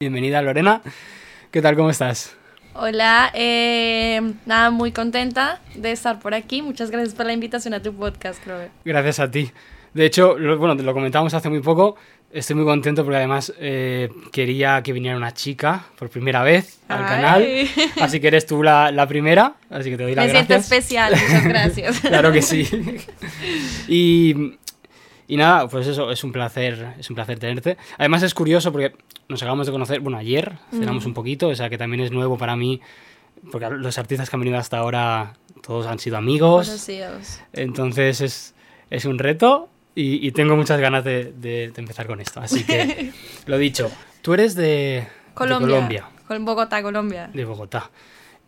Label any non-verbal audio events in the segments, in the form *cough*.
Bienvenida Lorena, ¿qué tal? ¿Cómo estás? Hola, eh, nada, muy contenta de estar por aquí. Muchas gracias por la invitación a tu podcast, Clover. Gracias a ti. De hecho, lo, bueno, lo comentábamos hace muy poco. Estoy muy contento porque además eh, quería que viniera una chica por primera vez al Ay. canal. Así que eres tú la, la primera, así que te doy las Me siento gracias. especial, muchas gracias. *laughs* claro que sí. *laughs* y, y nada, pues eso, es un placer, es un placer tenerte. Además es curioso porque nos acabamos de conocer, bueno, ayer cenamos Mm. un poquito, o sea que también es nuevo para mí, porque los artistas que han venido hasta ahora todos han sido amigos. Conocidos. Entonces es, es un reto y, y tengo muchas ganas de, de- de empezar con esto. Así que, *laughs* lo dicho, tú eres de de Colombia. Colombia, Col- Bogotá, Colombia. de Bogotá.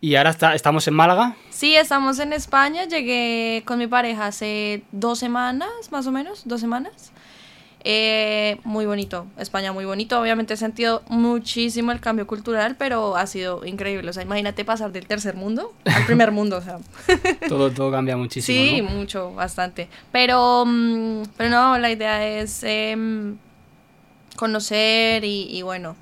Y ahora está, estamos en Málaga. Sí, estamos en España. Llegué con mi pareja hace dos semanas, más o menos, dos semanas. Eh, muy bonito, España muy bonito. Obviamente he sentido muchísimo el cambio cultural, pero ha sido increíble. O sea, imagínate pasar del tercer mundo al primer mundo. O sea, *laughs* Todo, todo cambia muchísimo. sí, ¿no? mucho, bastante. Pero, mm, pero no, la idea es em, conocer y, y bueno,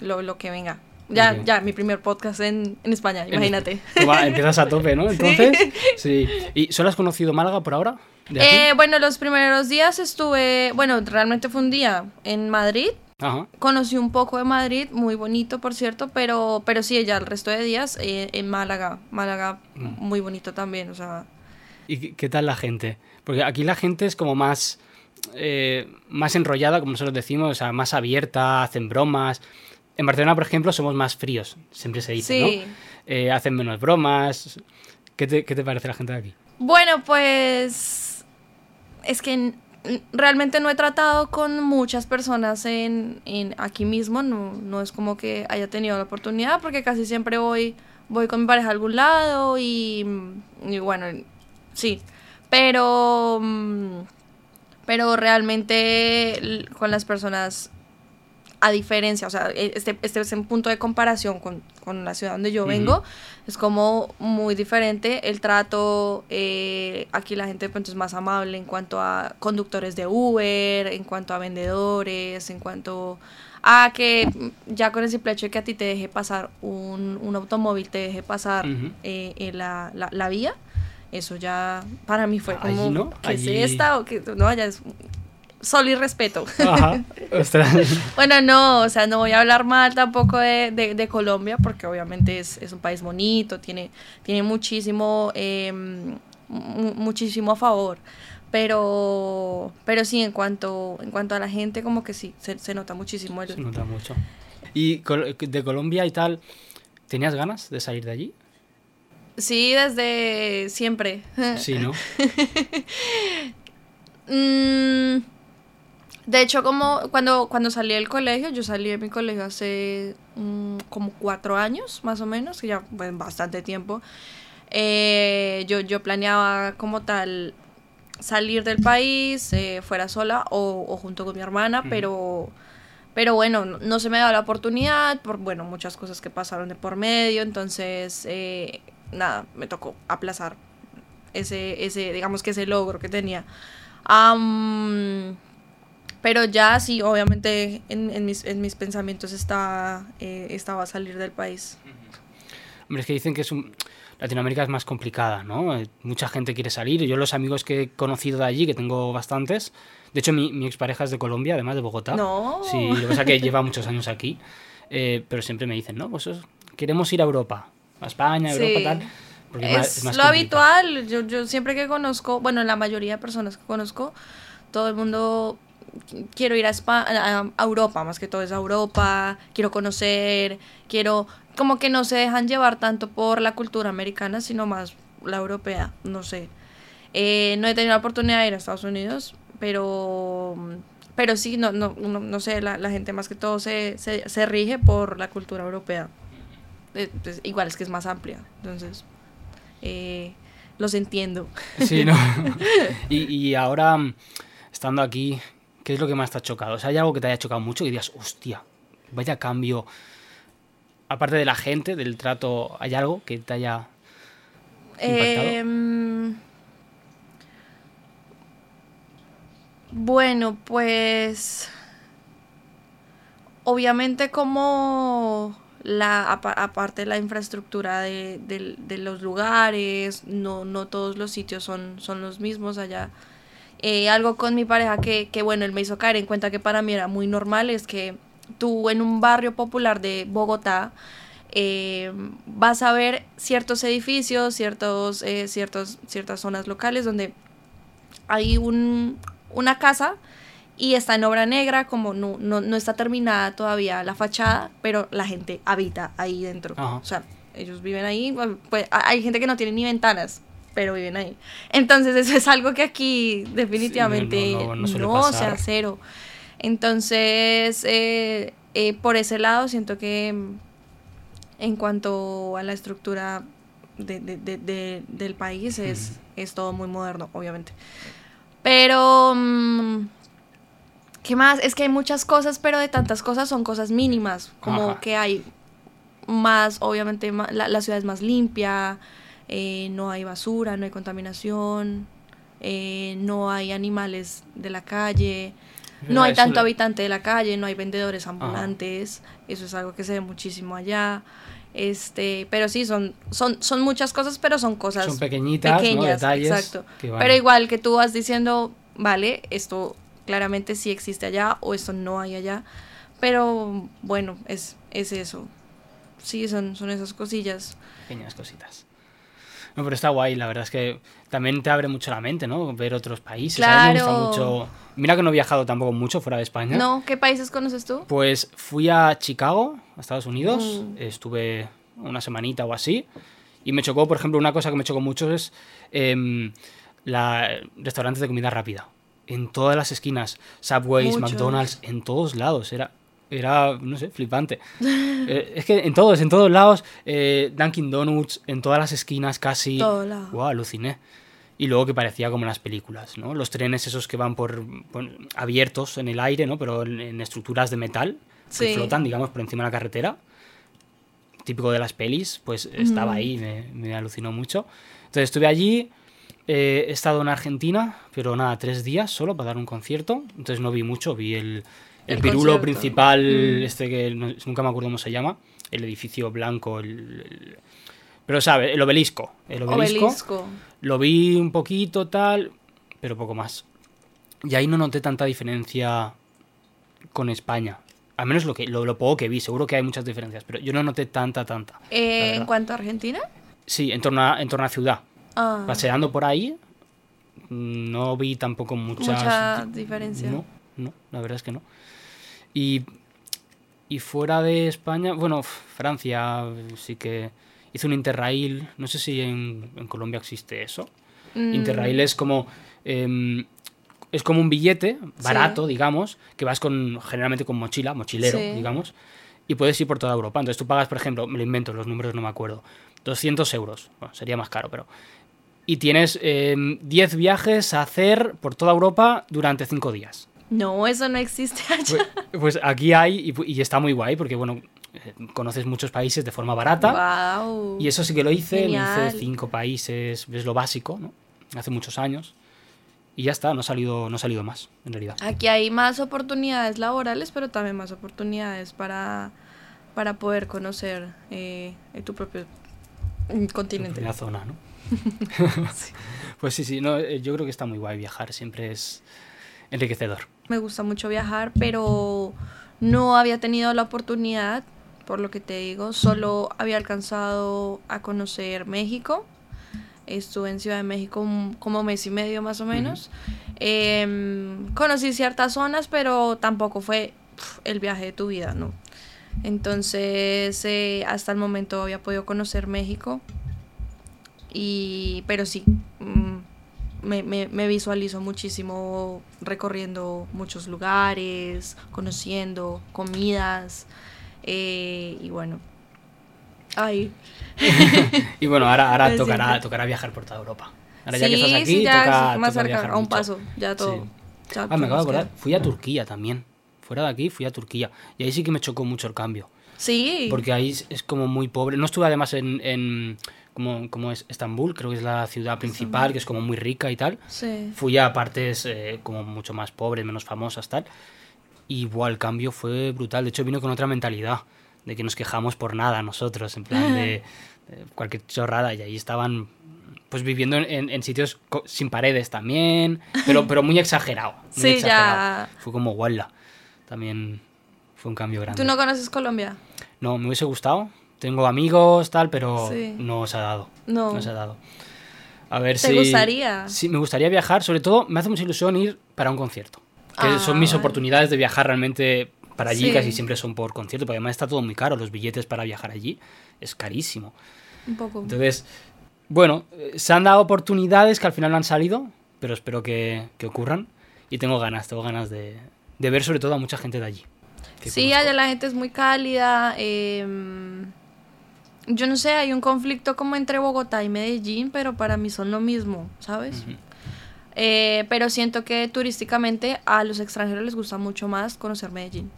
lo, lo que venga. Ya, Ok. ya, mi primer podcast en, en España, imagínate. Va- empiezas a tope, ¿no? *laughs* Entonces, sí. ¿Y solo has conocido Málaga por ahora? Eh, bueno, los primeros días estuve, bueno, realmente fue un día en Madrid. Ajá. Conocí un poco de Madrid, muy bonito, por cierto, pero, pero sí, ya el resto de días eh, en Málaga. Málaga, Mm. muy bonito también, o sea. ¿Y qué, qué tal la gente? Porque aquí la gente es como más, eh, más enrollada, como nosotros decimos, o sea, más abierta, hacen bromas. En Barcelona, por ejemplo, somos más fríos, siempre se dice, Sí. ¿no? Eh, hacen menos bromas. ¿Qué te, qué te parece la gente de aquí? Bueno, pues es que realmente no he tratado con muchas personas en, en aquí mismo, no, no es como que haya tenido la oportunidad, porque casi siempre voy, voy con mi pareja a algún lado y, y bueno, sí, pero, mm, pero realmente con las personas a diferencia, o sea, e- este, este es un punto de comparación con, con la ciudad donde yo vengo, es como muy diferente el trato, eh, aquí la gente pronto es más amable en cuanto a conductores de Uber, en cuanto a vendedores, en cuanto a que ya con el simple hecho de que a ti te deje pasar un, un automóvil, te deje pasar eh, eh, la, la, la vía, eso ya para mí fue como, ¿no? ¿qué Allí- es esta? O que, no, ya es sol y respeto. Ajá. Ostras. *laughs* Bueno, no, o sea, no voy a hablar mal tampoco de, de- de Colombia, porque obviamente es, es un país bonito, tiene, tiene muchísimo, eh, mu- muchísimo a favor. Pero, pero sí, en cuanto, en cuanto a la gente, como que sí, se, se nota muchísimo el, Se nota mucho. ¿Y de Colombia y tal, tenías ganas de salir de allí? Sí, desde siempre. Sí, ¿no? *laughs* Mm, de hecho, como cuando, cuando salí del colegio, yo salí de mi colegio hace mm, como cuatro años, más o menos, que ya fue bastante tiempo. Eh, yo, yo planeaba como tal salir del país, eh, fuera sola o, o junto con mi hermana, pero, pero bueno, no, no se me dio la oportunidad por, bueno, muchas cosas que pasaron de por medio, entonces, eh, nada, me tocó aplazar ese, ese, digamos que ese logro que tenía. Pero ya sí, obviamente en, en mis, en mis pensamientos está, eh, estaba salir del país. Hombre, es que dicen que es un... Latinoamérica es más complicada, ¿no? Eh, Mucha gente quiere salir. Yo los amigos que he conocido de allí, que tengo bastantes... De hecho, mi, mi expareja es de Colombia, además de Bogotá. No. Sí, lo que pasa es que lleva muchos años aquí. eh, pero siempre me dicen, no, pues es- queremos ir a Europa. A España, a Sí. Europa, tal. Porque Es, más- más lo complicado. habitual. Yo, yo siempre que conozco, bueno, la mayoría de personas que conozco, todo el mundo quiero ir a, Espa- a, Europa, más que todo es a Europa, quiero conocer, quiero, como que no se dejan llevar tanto por la cultura americana, sino más la europea, no sé. Eh, no he tenido la oportunidad de ir a Estados Unidos, pero, pero sí, no, no, no, no sé, la, la gente más que todo se, se, se rige por la cultura europea. Eh, pues, igual es que es más amplia, entonces eh, los entiendo. Sí, ¿no? *laughs* *laughs* y, y ahora, estando aquí, ¿qué es lo que más te ha chocado? O sea, ¿hay algo que te haya chocado mucho y digas, hostia, vaya cambio? Aparte de la gente, del trato, ¿hay algo que te haya? Em, bueno, pues obviamente como la aparte de la infraestructura de, los lugares, no, no todos los sitios son, son los mismos allá. Eh, algo con mi pareja que, que, bueno, él me hizo caer en cuenta que para mí era muy normal es que tú en un barrio popular de Bogotá eh, vas a ver ciertos edificios, ciertos, eh, ciertos, ciertas zonas locales donde hay un, una casa y está en obra negra, como no, no, no, está terminada todavía la fachada, pero la gente habita ahí dentro. O sea, ellos viven ahí, pues, hay gente que no tiene ni ventanas, pero viven ahí. Entonces eso es algo que aquí definitivamente no, o sea, cero. Entonces, eh, eh, por ese lado siento que en cuanto a la estructura de, del país es, es todo muy moderno, obviamente. Pero... Mm, ¿Qué más? Es que hay muchas cosas, pero de tantas cosas son cosas mínimas. Como que hay más, obviamente, la, ciudad es más limpia, eh, no hay basura, no hay contaminación, eh, no hay animales de la calle, no hay tanto habitante de la calle, no hay vendedores ambulantes. Eso es algo que se ve muchísimo allá. Este, pero sí, son, son, son muchas cosas, pero son cosas son pequeñitas, pequeñas, detalles. Exacto. Pero igual que tú vas diciendo, vale, esto claramente sí existe allá o eso no hay allá. Pero bueno, es, es eso. Sí, son, son esas cosillas. Pequeñas cositas. No, pero está guay, la verdad es que también te abre mucho la mente, ¿no? Ver otros países. Claro. mucho. Mira que no he viajado tampoco mucho fuera de España. No, ¿qué países conoces tú? Pues fui a Chicago, a Estados Unidos. Mm. Estuve una semanita o así. Y me chocó, por ejemplo, una cosa que me chocó mucho es eh, la restaurantes de comida rápida en todas las esquinas. Subways, McDonald's, en todos lados. Era, era no sé, flipante. *laughs* Eh, es que en todos, en todos lados. Eh, Dunkin' Donuts, en todas las esquinas casi. Wow, aluciné. Y luego que parecía como en las películas, ¿no? Los trenes esos que van por, abiertos en el aire, ¿no? Pero en, estructuras de metal que flotan, digamos, por encima de la carretera. Típico de las pelis, pues estaba ahí, me, me alucinó mucho. Entonces estuve allí, eh, he estado en Argentina, pero nada, tres días solo para dar un concierto. Entonces no vi mucho, vi el, el, pirulo principal, mm. este que nunca me acuerdo cómo se llama, el edificio blanco, el, pero sabe, el obelisco. El obelisco, Lo vi un poquito, tal, pero poco más. Y ahí no noté tanta diferencia con España. Al menos lo, que, lo, poco que vi, seguro que hay muchas diferencias, pero yo no noté tanta, tanta. Eh, ¿En cuanto a Argentina? Sí, en torno a, en torno a ciudad. Ah. Paseando por ahí, no vi tampoco muchas... Mucha diferencia. No, no, la verdad es que no. Y, y fuera de España, bueno, Francia sí que hizo un Interrail, no sé si en, Colombia existe eso. Mm. Interrail es como... Em, es como un billete barato, digamos, que vas con generalmente con mochila, mochilero, digamos, y puedes ir por toda Europa. Entonces tú pagas, por ejemplo, me lo invento, los números no me acuerdo, 200 euros. Bueno, sería más caro, pero y tienes 10 em, viajes a hacer por toda Europa durante 5 días. No, eso no existe allá. Pues, pues aquí hay y, está muy guay porque, bueno, eh, conoces muchos países de forma barata. Y eso sí que lo hice, hice 5 países, es lo básico, ¿no? Hace muchos años. Y ya está, no ha salido, no ha salido más, en realidad. Aquí hay más oportunidades laborales, pero también más oportunidades para, para poder conocer eh, tu propio continente. La zona, ¿no? *laughs* *laughs* Pues sí, sí, no, eh, yo creo que está muy guay viajar, siempre es enriquecedor. Me gusta mucho viajar, pero no había tenido la oportunidad, por lo que te digo, solo había alcanzado a conocer México. Estuve en Ciudad de México como mes y medio más o menos. Em, conocí ciertas zonas, pero tampoco fue el viaje de tu vida, ¿no? Entonces, eh, hasta el momento había podido conocer México. Y, pero sí, mm, me, me, visualizo muchísimo recorriendo muchos lugares, conociendo comidas eh, y bueno. Ay. *laughs* y bueno, ahora, ahora tocará, tocará viajar por toda Europa. Ahora ya que estás aquí, toca, más cerca, a un paso, ya todo. ah, me acabo de acordar, fui a Turquía también. Fuera de aquí fui a Turquía. Y ahí sí que me chocó mucho el cambio. Sí. Porque ahí es como muy pobre. No estuve además en, en como, como es Estambul, creo que es la ciudad principal, que es como muy rica y tal. Fui a partes eh, como mucho más pobres, menos famosas, tal. y buah, el cambio fue brutal. De hecho, vino con otra mentalidad, de que nos quejamos por nada nosotros, en plan de, *laughs* de cualquier chorrada, y ahí estaban pues viviendo en, en sitios sin paredes también, pero, pero muy exagerado. muy Sí, exagerado. ya. Fue como guala. También fue un cambio grande. ¿Tú no conoces Colombia? No, me hubiese gustado. Tengo amigos, tal, pero Sí. no se ha dado. No. No se ha dado. A ver ¿Te si. gustaría? Sí, me gustaría viajar. Sobre todo, me hace mucha ilusión ir para un concierto. Que Ah, son mis vale. oportunidades de viajar realmente para allí. Sí. Casi siempre son por concierto, porque además está todo muy caro. Los billetes para viajar allí es carísimo. Un poco. Entonces, bueno, eh, se han dado oportunidades que al final no han salido, pero espero que, que ocurran. Y tengo ganas, tengo ganas de, de ver sobre todo a mucha gente de allí. Sí, conozco. allá la gente es muy cálida. em, yo no sé, hay un conflicto como entre Bogotá y Medellín, pero para mí son lo mismo, ¿sabes? Eh, pero siento que turísticamente a los extranjeros les gusta mucho más conocer Medellín.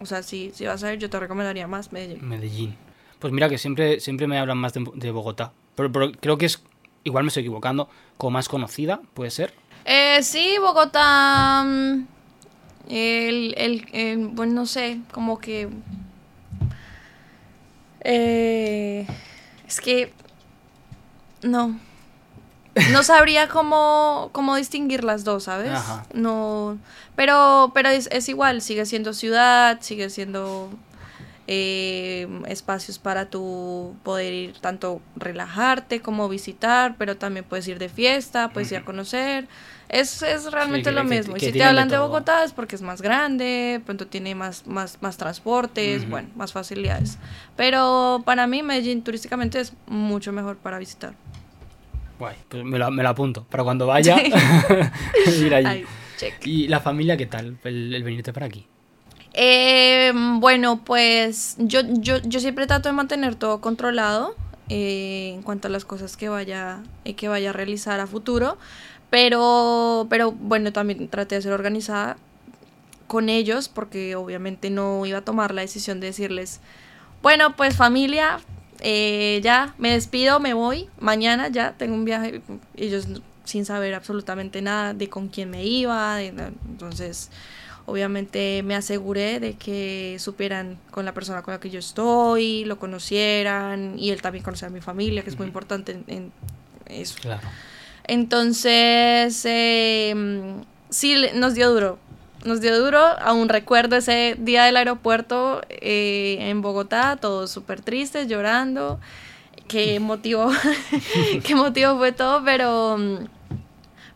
O sea, si, si vas a ir, yo te recomendaría más Medellín. Medellín. Pues mira que siempre, siempre me hablan más de, de Bogotá. Pero, pero creo que es, igual me estoy equivocando, como más conocida, puede ser. Eh, sí, Bogotá. mm, El, el, el- bueno, no sé, como que. Eh, es que. No. No sabría cómo, cómo distinguir las dos, ¿sabes? Ajá. No. Pero, pero es, es igual, sigue siendo ciudad, sigue siendo eh, espacios para tu poder ir tanto relajarte como visitar, pero también puedes ir de fiesta, puedes ir a conocer. Es, es realmente lo que- mismo. que y si te hablan de todo. Bogotá es porque es más grande, de pronto tiene más, más, más transportes, bueno, más facilidades. Pero para mí Medellín turísticamente es mucho mejor para visitar. Guay, pues me lo, me lo apunto. Para cuando vaya, *laughs* ir allí. Ay. ¿Y la familia qué tal? El, el venirte para aquí. Eh, bueno, pues yo, yo, yo siempre trato de mantener todo controlado eh, en cuanto a las cosas que vaya, eh, que vaya a realizar a futuro. Pero, pero bueno, también traté de ser organizada con ellos porque obviamente no iba a tomar la decisión de decirles, bueno, pues familia, eh, ya me despido, me voy, mañana ya tengo un viaje, ellos sin saber absolutamente nada de con quién me iba, entonces obviamente me aseguré de que supieran con la persona con la que yo estoy, lo conocieran y él también conociera a mi familia, que es muy importante en, en eso. Claro. Entonces, eh, sí, nos dio duro. Nos dio duro. Aún recuerdo ese día del aeropuerto eh, en Bogotá, todos súper tristes, llorando. Qué motivo, *laughs* *laughs* qué motivo fue todo, pero...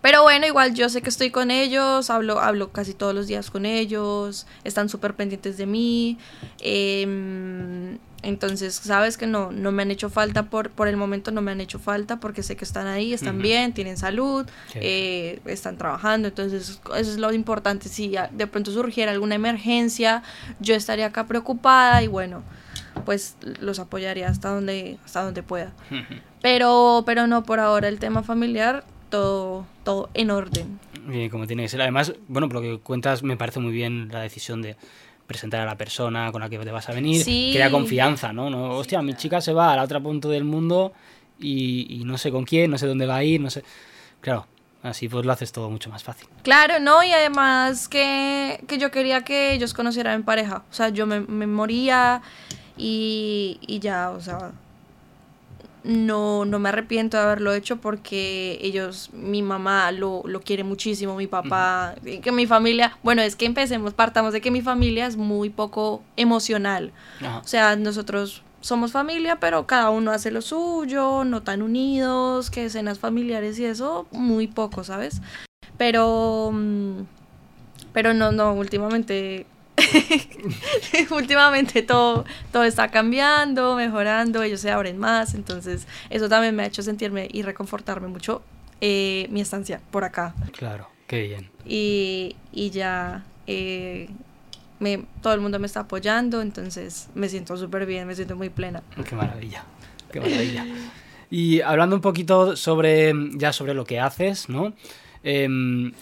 Pero bueno, igual yo sé que estoy con ellos, hablo, hablo casi todos los días con ellos, están súper pendientes de mí. em, entonces, sabes que no, no me han hecho falta por, por el momento, no me han hecho falta porque sé que están ahí, están bien, tienen salud, eh, están trabajando. Entonces, eso es lo importante. Si de pronto surgiera alguna emergencia, yo estaría acá preocupada y bueno, pues los apoyaría hasta donde, hasta donde pueda. Pero, pero no, por ahora el tema familiar, todo, todo en orden. Bien, como tiene que ser. Además, bueno, por lo que cuentas, me parece muy bien la decisión de presentar a la persona con la que te vas a venir. Sí. Crea confianza, ¿no? no Hostia, mi chica se va a la otra punto del mundo y, y no sé con quién, no sé dónde va a ir, no sé. Claro, así pues lo haces todo mucho más fácil. Claro, no, y además que, que yo quería que ellos conocieran en pareja. O sea, yo me, me moría y, y ya, o sea, no, no me arrepiento de haberlo hecho porque ellos, mi mamá lo, lo quiere muchísimo, mi papá, que mi familia, bueno, es que empecemos, partamos de que mi familia es muy poco emocional. O sea, nosotros somos familia, pero cada uno hace lo suyo, no tan unidos, que escenas familiares y eso, muy poco, ¿sabes? Pero, mm, pero no, no, últimamente, *laughs* últimamente todo, todo está cambiando, mejorando, ellos se abren más, entonces eso también me ha hecho sentirme y reconfortarme mucho eh, mi estancia por acá. Claro, qué bien. Y, y ya eh, me, todo el mundo me está apoyando, entonces me siento súper bien, me siento muy plena. Qué maravilla, qué maravilla. Y hablando un poquito sobre ya sobre lo que haces, ¿no? Em,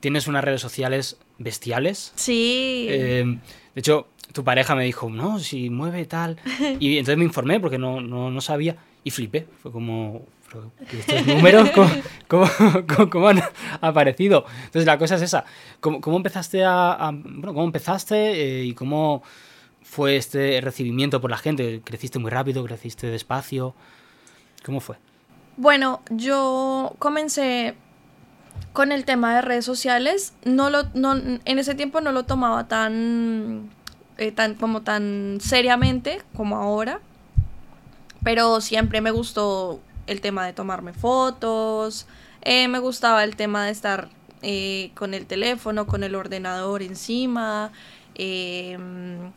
tienes unas redes sociales bestiales. Sí. Em, de hecho, tu pareja me dijo, no, si mueve tal. *laughs* Y entonces me informé porque no, no, no sabía y flipé. Fue como, "Pero, ¿que estos números cómo, cómo- cómo- cómo han aparecido? Entonces la cosa es esa. ¿Cómo, cómo empezaste a, a- bueno, cómo empezaste eh, y cómo fue este recibimiento por la gente? ¿Creciste muy rápido? ¿Creciste despacio? ¿Cómo fue? Bueno, yo comencé con el tema de redes sociales. No lo, no, en ese tiempo no lo tomaba tan, eh, tan, como tan seriamente como ahora. Pero siempre me gustó el tema de tomarme fotos. eh, me gustaba el tema de estar eh, con el teléfono, con el ordenador encima. eh,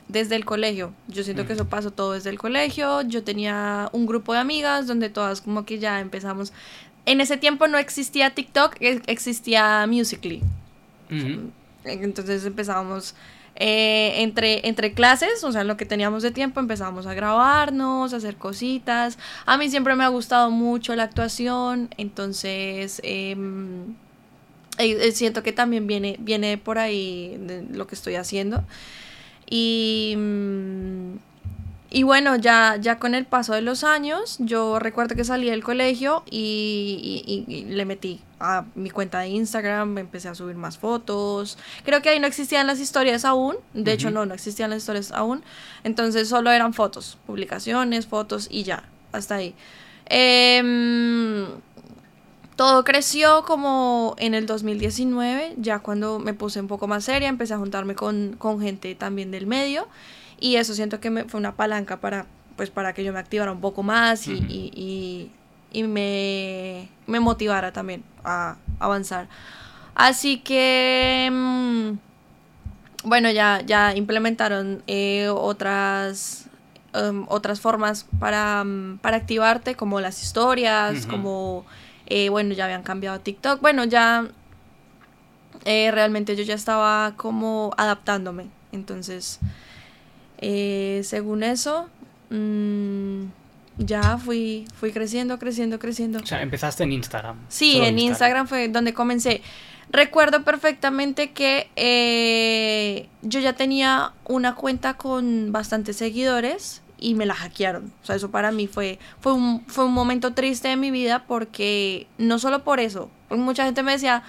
desde el colegio. Yo siento que eso pasó todo desde el colegio. Yo tenía un grupo de amigas donde todas como que ya empezamos. En ese tiempo no existía TikTok, e- existía Musically. Entonces empezábamos eh, entre, entre clases, o sea, lo que teníamos de tiempo, empezábamos a grabarnos, a hacer cositas. A mí siempre me ha gustado mucho la actuación, entonces em, eh, eh, siento que también viene, viene por ahí de lo que estoy haciendo. Y, mm, y bueno, ya, ya con el paso de los años, yo recuerdo que salí del colegio y, y- y- y le metí a mi cuenta de Instagram, empecé a subir más fotos. Creo que ahí no existían las historias aún, de hecho no, no existían las historias aún. Entonces solo eran fotos, publicaciones, fotos y ya, hasta ahí. Em, todo creció como en el 2019, ya cuando me puse un poco más seria, empecé a juntarme con, con gente también del medio y eso siento que me, fue una palanca para, pues, para que yo me activara un poco más y, y- y- y me, me motivara también a avanzar. Así que, mm, bueno, ya, ya implementaron eh, otras, em, otras formas para, mm, para activarte, como las historias, como, eh, bueno, ya habían cambiado TikTok. Bueno, ya eh, realmente yo ya estaba como adaptándome. Entonces, eh, según eso, mm, ya fui, fui creciendo, creciendo, creciendo. O sea, empezaste en Instagram. Sí, en Instagram fue donde comencé. Recuerdo perfectamente que eh, yo ya tenía una cuenta con bastantes seguidores y me la hackearon. O sea, eso para mí fue, fue, un, fue un momento triste de mi vida porque no solo por eso, mucha gente me decía,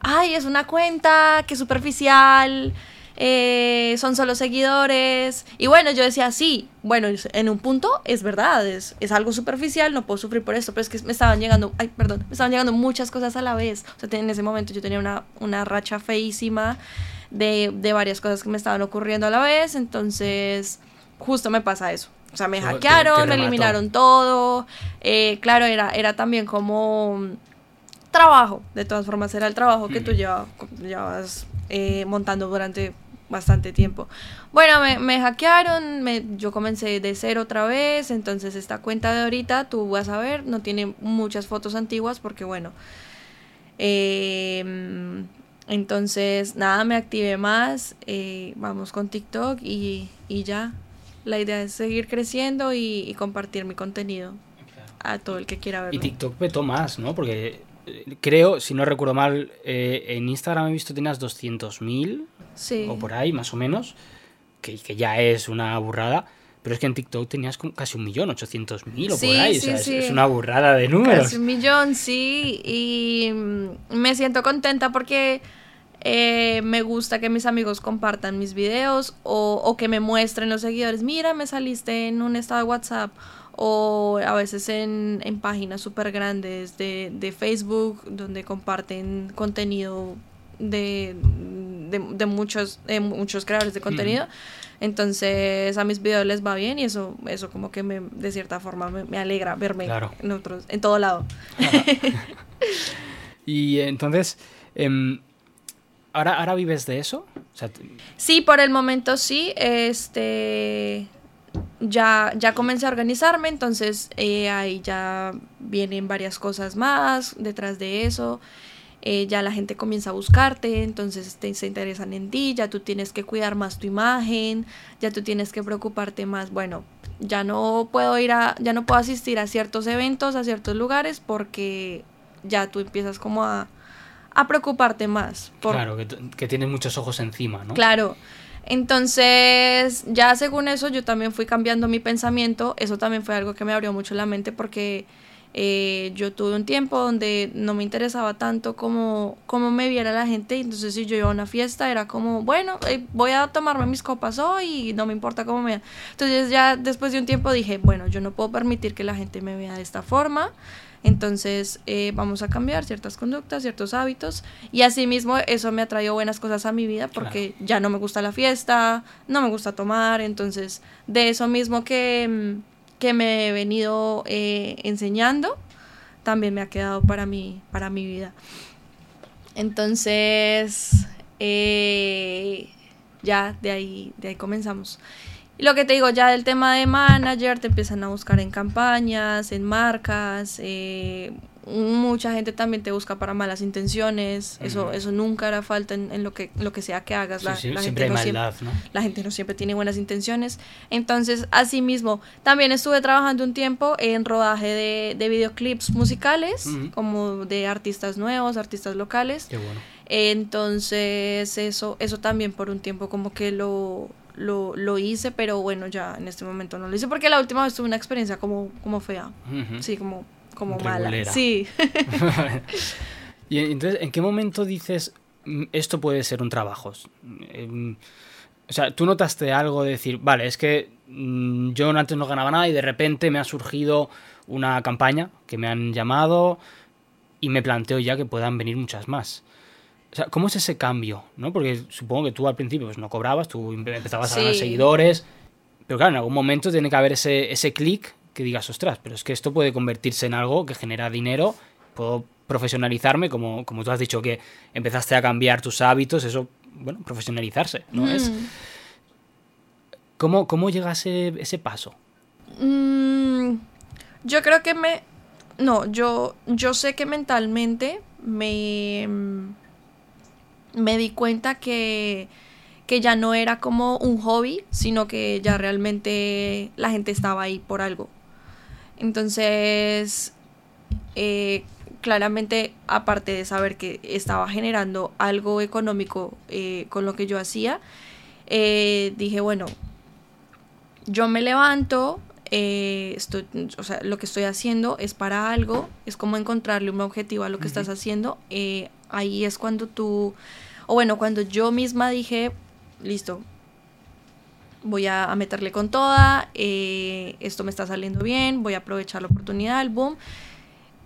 ay, es una cuenta que superficial, eh, son solo seguidores. Y bueno, yo decía, sí, bueno, en un punto es verdad, es, es algo superficial, no puedo sufrir por esto, pero es que me estaban llegando, ay, perdón, me estaban llegando muchas cosas a la vez. O sea, en ese momento yo tenía una, una racha feísima de, de varias cosas que me estaban ocurriendo a la vez, entonces justo me pasa eso. O sea, me hackearon, me eliminaron todo. eh, claro, era, era también como trabajo. De todas formas, era el trabajo que tú llevabas eh, montando durante bastante tiempo. Bueno, me, me hackearon, me, yo comencé de cero otra vez, entonces esta cuenta de ahorita, tú vas a ver, no tiene muchas fotos antiguas porque bueno, eh, entonces nada, me activé más, eh, vamos con TikTok y, y ya. La idea es seguir creciendo y, y compartir mi contenido a todo el que quiera verlo. Y TikTok petó más, ¿no? Porque creo, si no recuerdo mal, eh, en Instagram he visto que tenías 200.000 Sí. o por ahí, más o menos, que, que ya es una burrada. Pero es que en TikTok tenías casi un millón, 800.000 o Sí, por ahí. o sea, es, una burrada de números. Casi un millón, sí. Y mm, me siento contenta porque eh, me gusta que mis amigos compartan mis videos o, o que me muestren los seguidores. Mira, me saliste en un estado de WhatsApp. O a veces en, en páginas súper grandes de, de Facebook donde comparten contenido de, de, de muchos, de muchos creadores de contenido. Entonces a mis videos les va bien y eso, eso como que me, de cierta forma me, me alegra verme Claro. en otros, en todo lado. *laughs* Y entonces, em, ¿ahora, ¿ahora vives de eso? O sea, t- Sí, por el momento sí. Este ya, ya comencé a organizarme, entonces eh, ahí ya vienen varias cosas más detrás de eso. Eh, ya la gente comienza a buscarte, entonces te, se interesan en ti, ya tú tienes que cuidar más tu imagen, ya tú tienes que preocuparte más. Bueno, ya no puedo ir a, ya no puedo asistir a ciertos eventos, a ciertos lugares, porque ya tú empiezas como a, a preocuparte más. por- claro, que, que tienes muchos ojos encima, ¿no? Claro. Entonces, ya según eso, yo también fui cambiando mi pensamiento. Eso también fue algo que me abrió mucho la mente porque eh, yo tuve un tiempo donde no me interesaba tanto como, como me viera la gente. Entonces, si yo iba a una fiesta, era como, bueno, eh, voy a tomarme mis copas hoy y no me importa cómo me. Entonces, ya después de un tiempo dije, bueno, yo no puedo permitir que la gente me vea de esta forma. Entonces eh, vamos a cambiar ciertas conductas, ciertos hábitos y asimismo eso me ha traído buenas cosas a mi vida porque ya no me gusta la fiesta, no me gusta tomar, entonces de eso mismo que, mm, que me he venido eh, enseñando también me ha quedado para mí, para mi vida. Entonces, eh, ya de ahí, de ahí comenzamos. Y lo que te digo, ya del tema de manager, te empiezan a buscar en campañas, en marcas, eh, mucha gente también te busca para malas intenciones, eso eso nunca hará falta en, lo que lo que sea que hagas. La, gente no siempre, La gente no siempre tiene buenas intenciones. Entonces, asimismo, también estuve trabajando un tiempo en rodaje de, de videoclips musicales, como de artistas nuevos, artistas locales. Qué bueno. Entonces, eso, eso también por un tiempo como que lo, lo, lo, hice, pero bueno, ya en este momento no lo hice porque la última vez tuve una experiencia como, como fea. Sí, como, como mala. Sí. *laughs* y entonces, ¿en qué momento dices mm, esto puede ser un trabajo? Em, o sea, tú notaste algo de decir, vale, es que mm, yo antes no ganaba nada y de repente me ha surgido una campaña que me han llamado y me planteo ya que puedan venir muchas más. O sea, ¿cómo es ese cambio? ¿no? Porque supongo que tú al principio pues, no cobrabas, tú empezabas a ganar seguidores, pero claro, en algún momento tiene que haber ese, ese clic que digas, ostras, pero es que esto puede convertirse en algo que genera dinero, puedo profesionalizarme, como, como tú has dicho que empezaste a cambiar tus hábitos, eso, bueno, profesionalizarse, ¿no es? Mm. ¿Cómo, cómo llega ese, ese paso? Mm, yo creo que me... No, yo, yo sé que mentalmente me me di cuenta que, que ya no era como un hobby, sino que ya realmente la gente estaba ahí por algo. Entonces, eh, claramente, aparte de saber que estaba generando algo económico eh, con lo que yo hacía, eh, dije, bueno, yo me levanto, estoy, o sea, lo que estoy haciendo es para algo, es como encontrarle un objetivo a lo que estás haciendo. ahí es cuando tú o bueno, cuando yo misma dije, listo, voy a, meterle con toda, eh, esto me está saliendo bien, voy a aprovechar la oportunidad, el boom.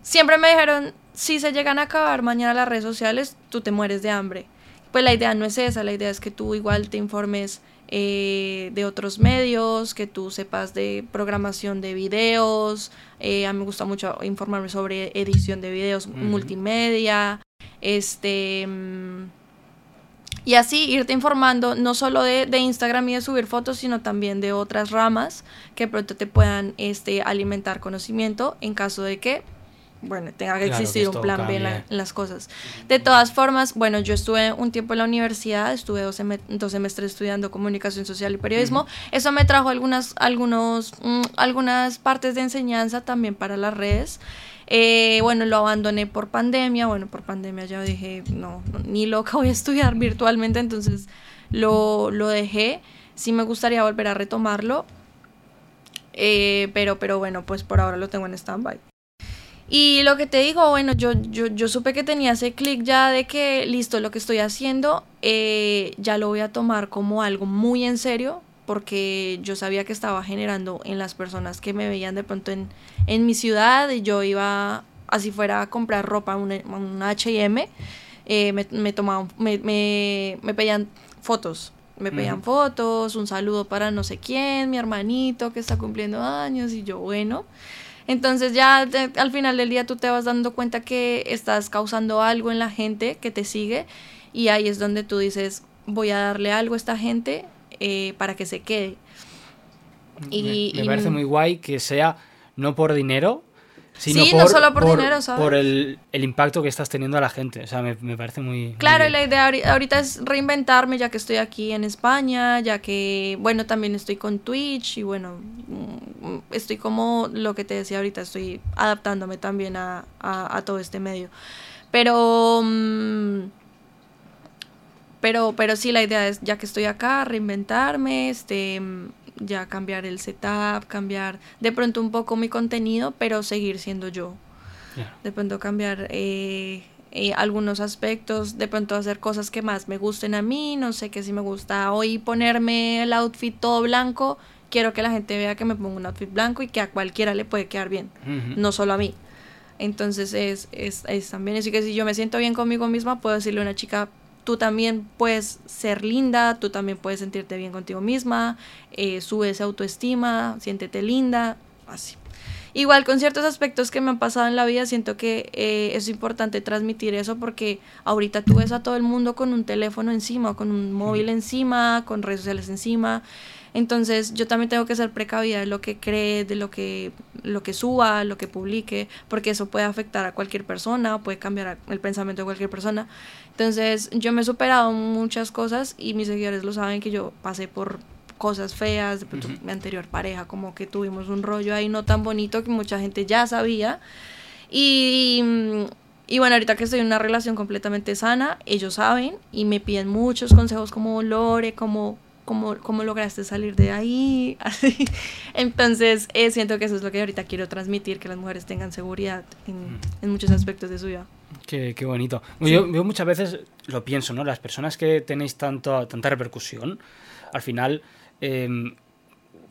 Siempre me dijeron, si se llegan a acabar mañana las redes sociales, tú te mueres de hambre. Pues la idea no es esa, la idea es que tú igual te informes eh, de otros medios, que tú sepas de programación de videos. Eh, a mí me gusta mucho informarme sobre edición de videos multimedia. Este. Mm, y así irte informando no solo de, Instagram y de subir fotos, sino también de otras ramas que pronto te puedan este, alimentar conocimiento en caso de que, bueno, tenga que existir un plan B en, las cosas. De todas formas, bueno, yo estuve un tiempo en la universidad, estuve dos, semestres estudiando comunicación social y periodismo. Eso me trajo algunas, algunos, mm, algunas partes de enseñanza también para las redes. Eh, bueno, lo abandoné por pandemia. Bueno, por pandemia ya dije, no, ni loca voy a estudiar *laughs* virtualmente, entonces lo, lo dejé. Sí me gustaría volver a retomarlo. Eh, pero, pero bueno, pues por ahora lo tengo en stand-by. Y lo que te digo, bueno, yo, yo, yo supe que tenía ese clic ya de que, listo, lo que estoy haciendo, eh, ya lo voy a tomar como algo muy en serio, porque yo sabía que estaba generando en las personas que me veían de pronto en, en mi ciudad y yo iba, así fuera a comprar ropa, un, un H&M, me, me, tomaban, me, me, me pedían fotos, me pedían fotos, un saludo para no sé quién, mi hermanito que está cumpliendo años y yo, bueno. Entonces ya al final del día tú te vas dando cuenta que estás causando algo en la gente que te sigue y ahí es donde tú dices, voy a darle algo a esta gente eh, para que se quede. Y, me, parece muy guay que sea no por dinero, sino sí, por, no solo por, dinero, ¿sabes? por el, impacto que estás teniendo a la gente. O sea, me, parece muy... Claro, la idea ahorita es reinventarme ya que estoy aquí en España, ya que, bueno, también estoy con Twitch y bueno, mm, estoy como lo que te decía ahorita, estoy adaptándome también a, todo este medio. Pero... Mm, Pero, pero sí, la idea es, ya que estoy acá, reinventarme, este, ya cambiar el setup, cambiar de pronto un poco mi contenido, pero seguir siendo yo. De pronto cambiar eh, eh, algunos aspectos, de pronto hacer cosas que más me gusten a mí, no sé qué si me gusta hoy ponerme el outfit todo blanco, quiero que la gente vea que me pongo un outfit blanco y que a cualquiera le puede quedar bien, no solo a mí. Entonces es, es, es también así que si yo me siento bien conmigo misma, puedo decirle a una chica, tú también puedes ser linda, tú también puedes sentirte bien contigo misma, eh, sube esa autoestima, siéntete linda, así. Igual con ciertos aspectos que me han pasado en la vida, siento que eh, es importante transmitir eso porque ahorita tú ves a todo el mundo con un teléfono encima, con un móvil encima, con redes sociales encima. Entonces yo también tengo que ser precavida de lo que cree, de lo que, lo que suba, lo que publique, porque eso puede afectar a cualquier persona, puede cambiar el pensamiento de cualquier persona. Entonces yo me he superado muchas cosas y mis seguidores lo saben que yo pasé por cosas feas, de mi anterior pareja, como que tuvimos un rollo ahí no tan bonito que mucha gente ya sabía. Y, y bueno, ahorita que estoy en una relación completamente sana, ellos saben y me piden muchos consejos como Lore, como cómo, cómo lograste salir de ahí. Así. *laughs* Entonces, eh, siento que eso es lo que ahorita quiero transmitir, que las mujeres tengan seguridad en, en muchos aspectos de su vida. Qué, qué bonito. Yo, muchas veces lo pienso, ¿no? Las personas que tenéis tanto, tanta repercusión, al final em,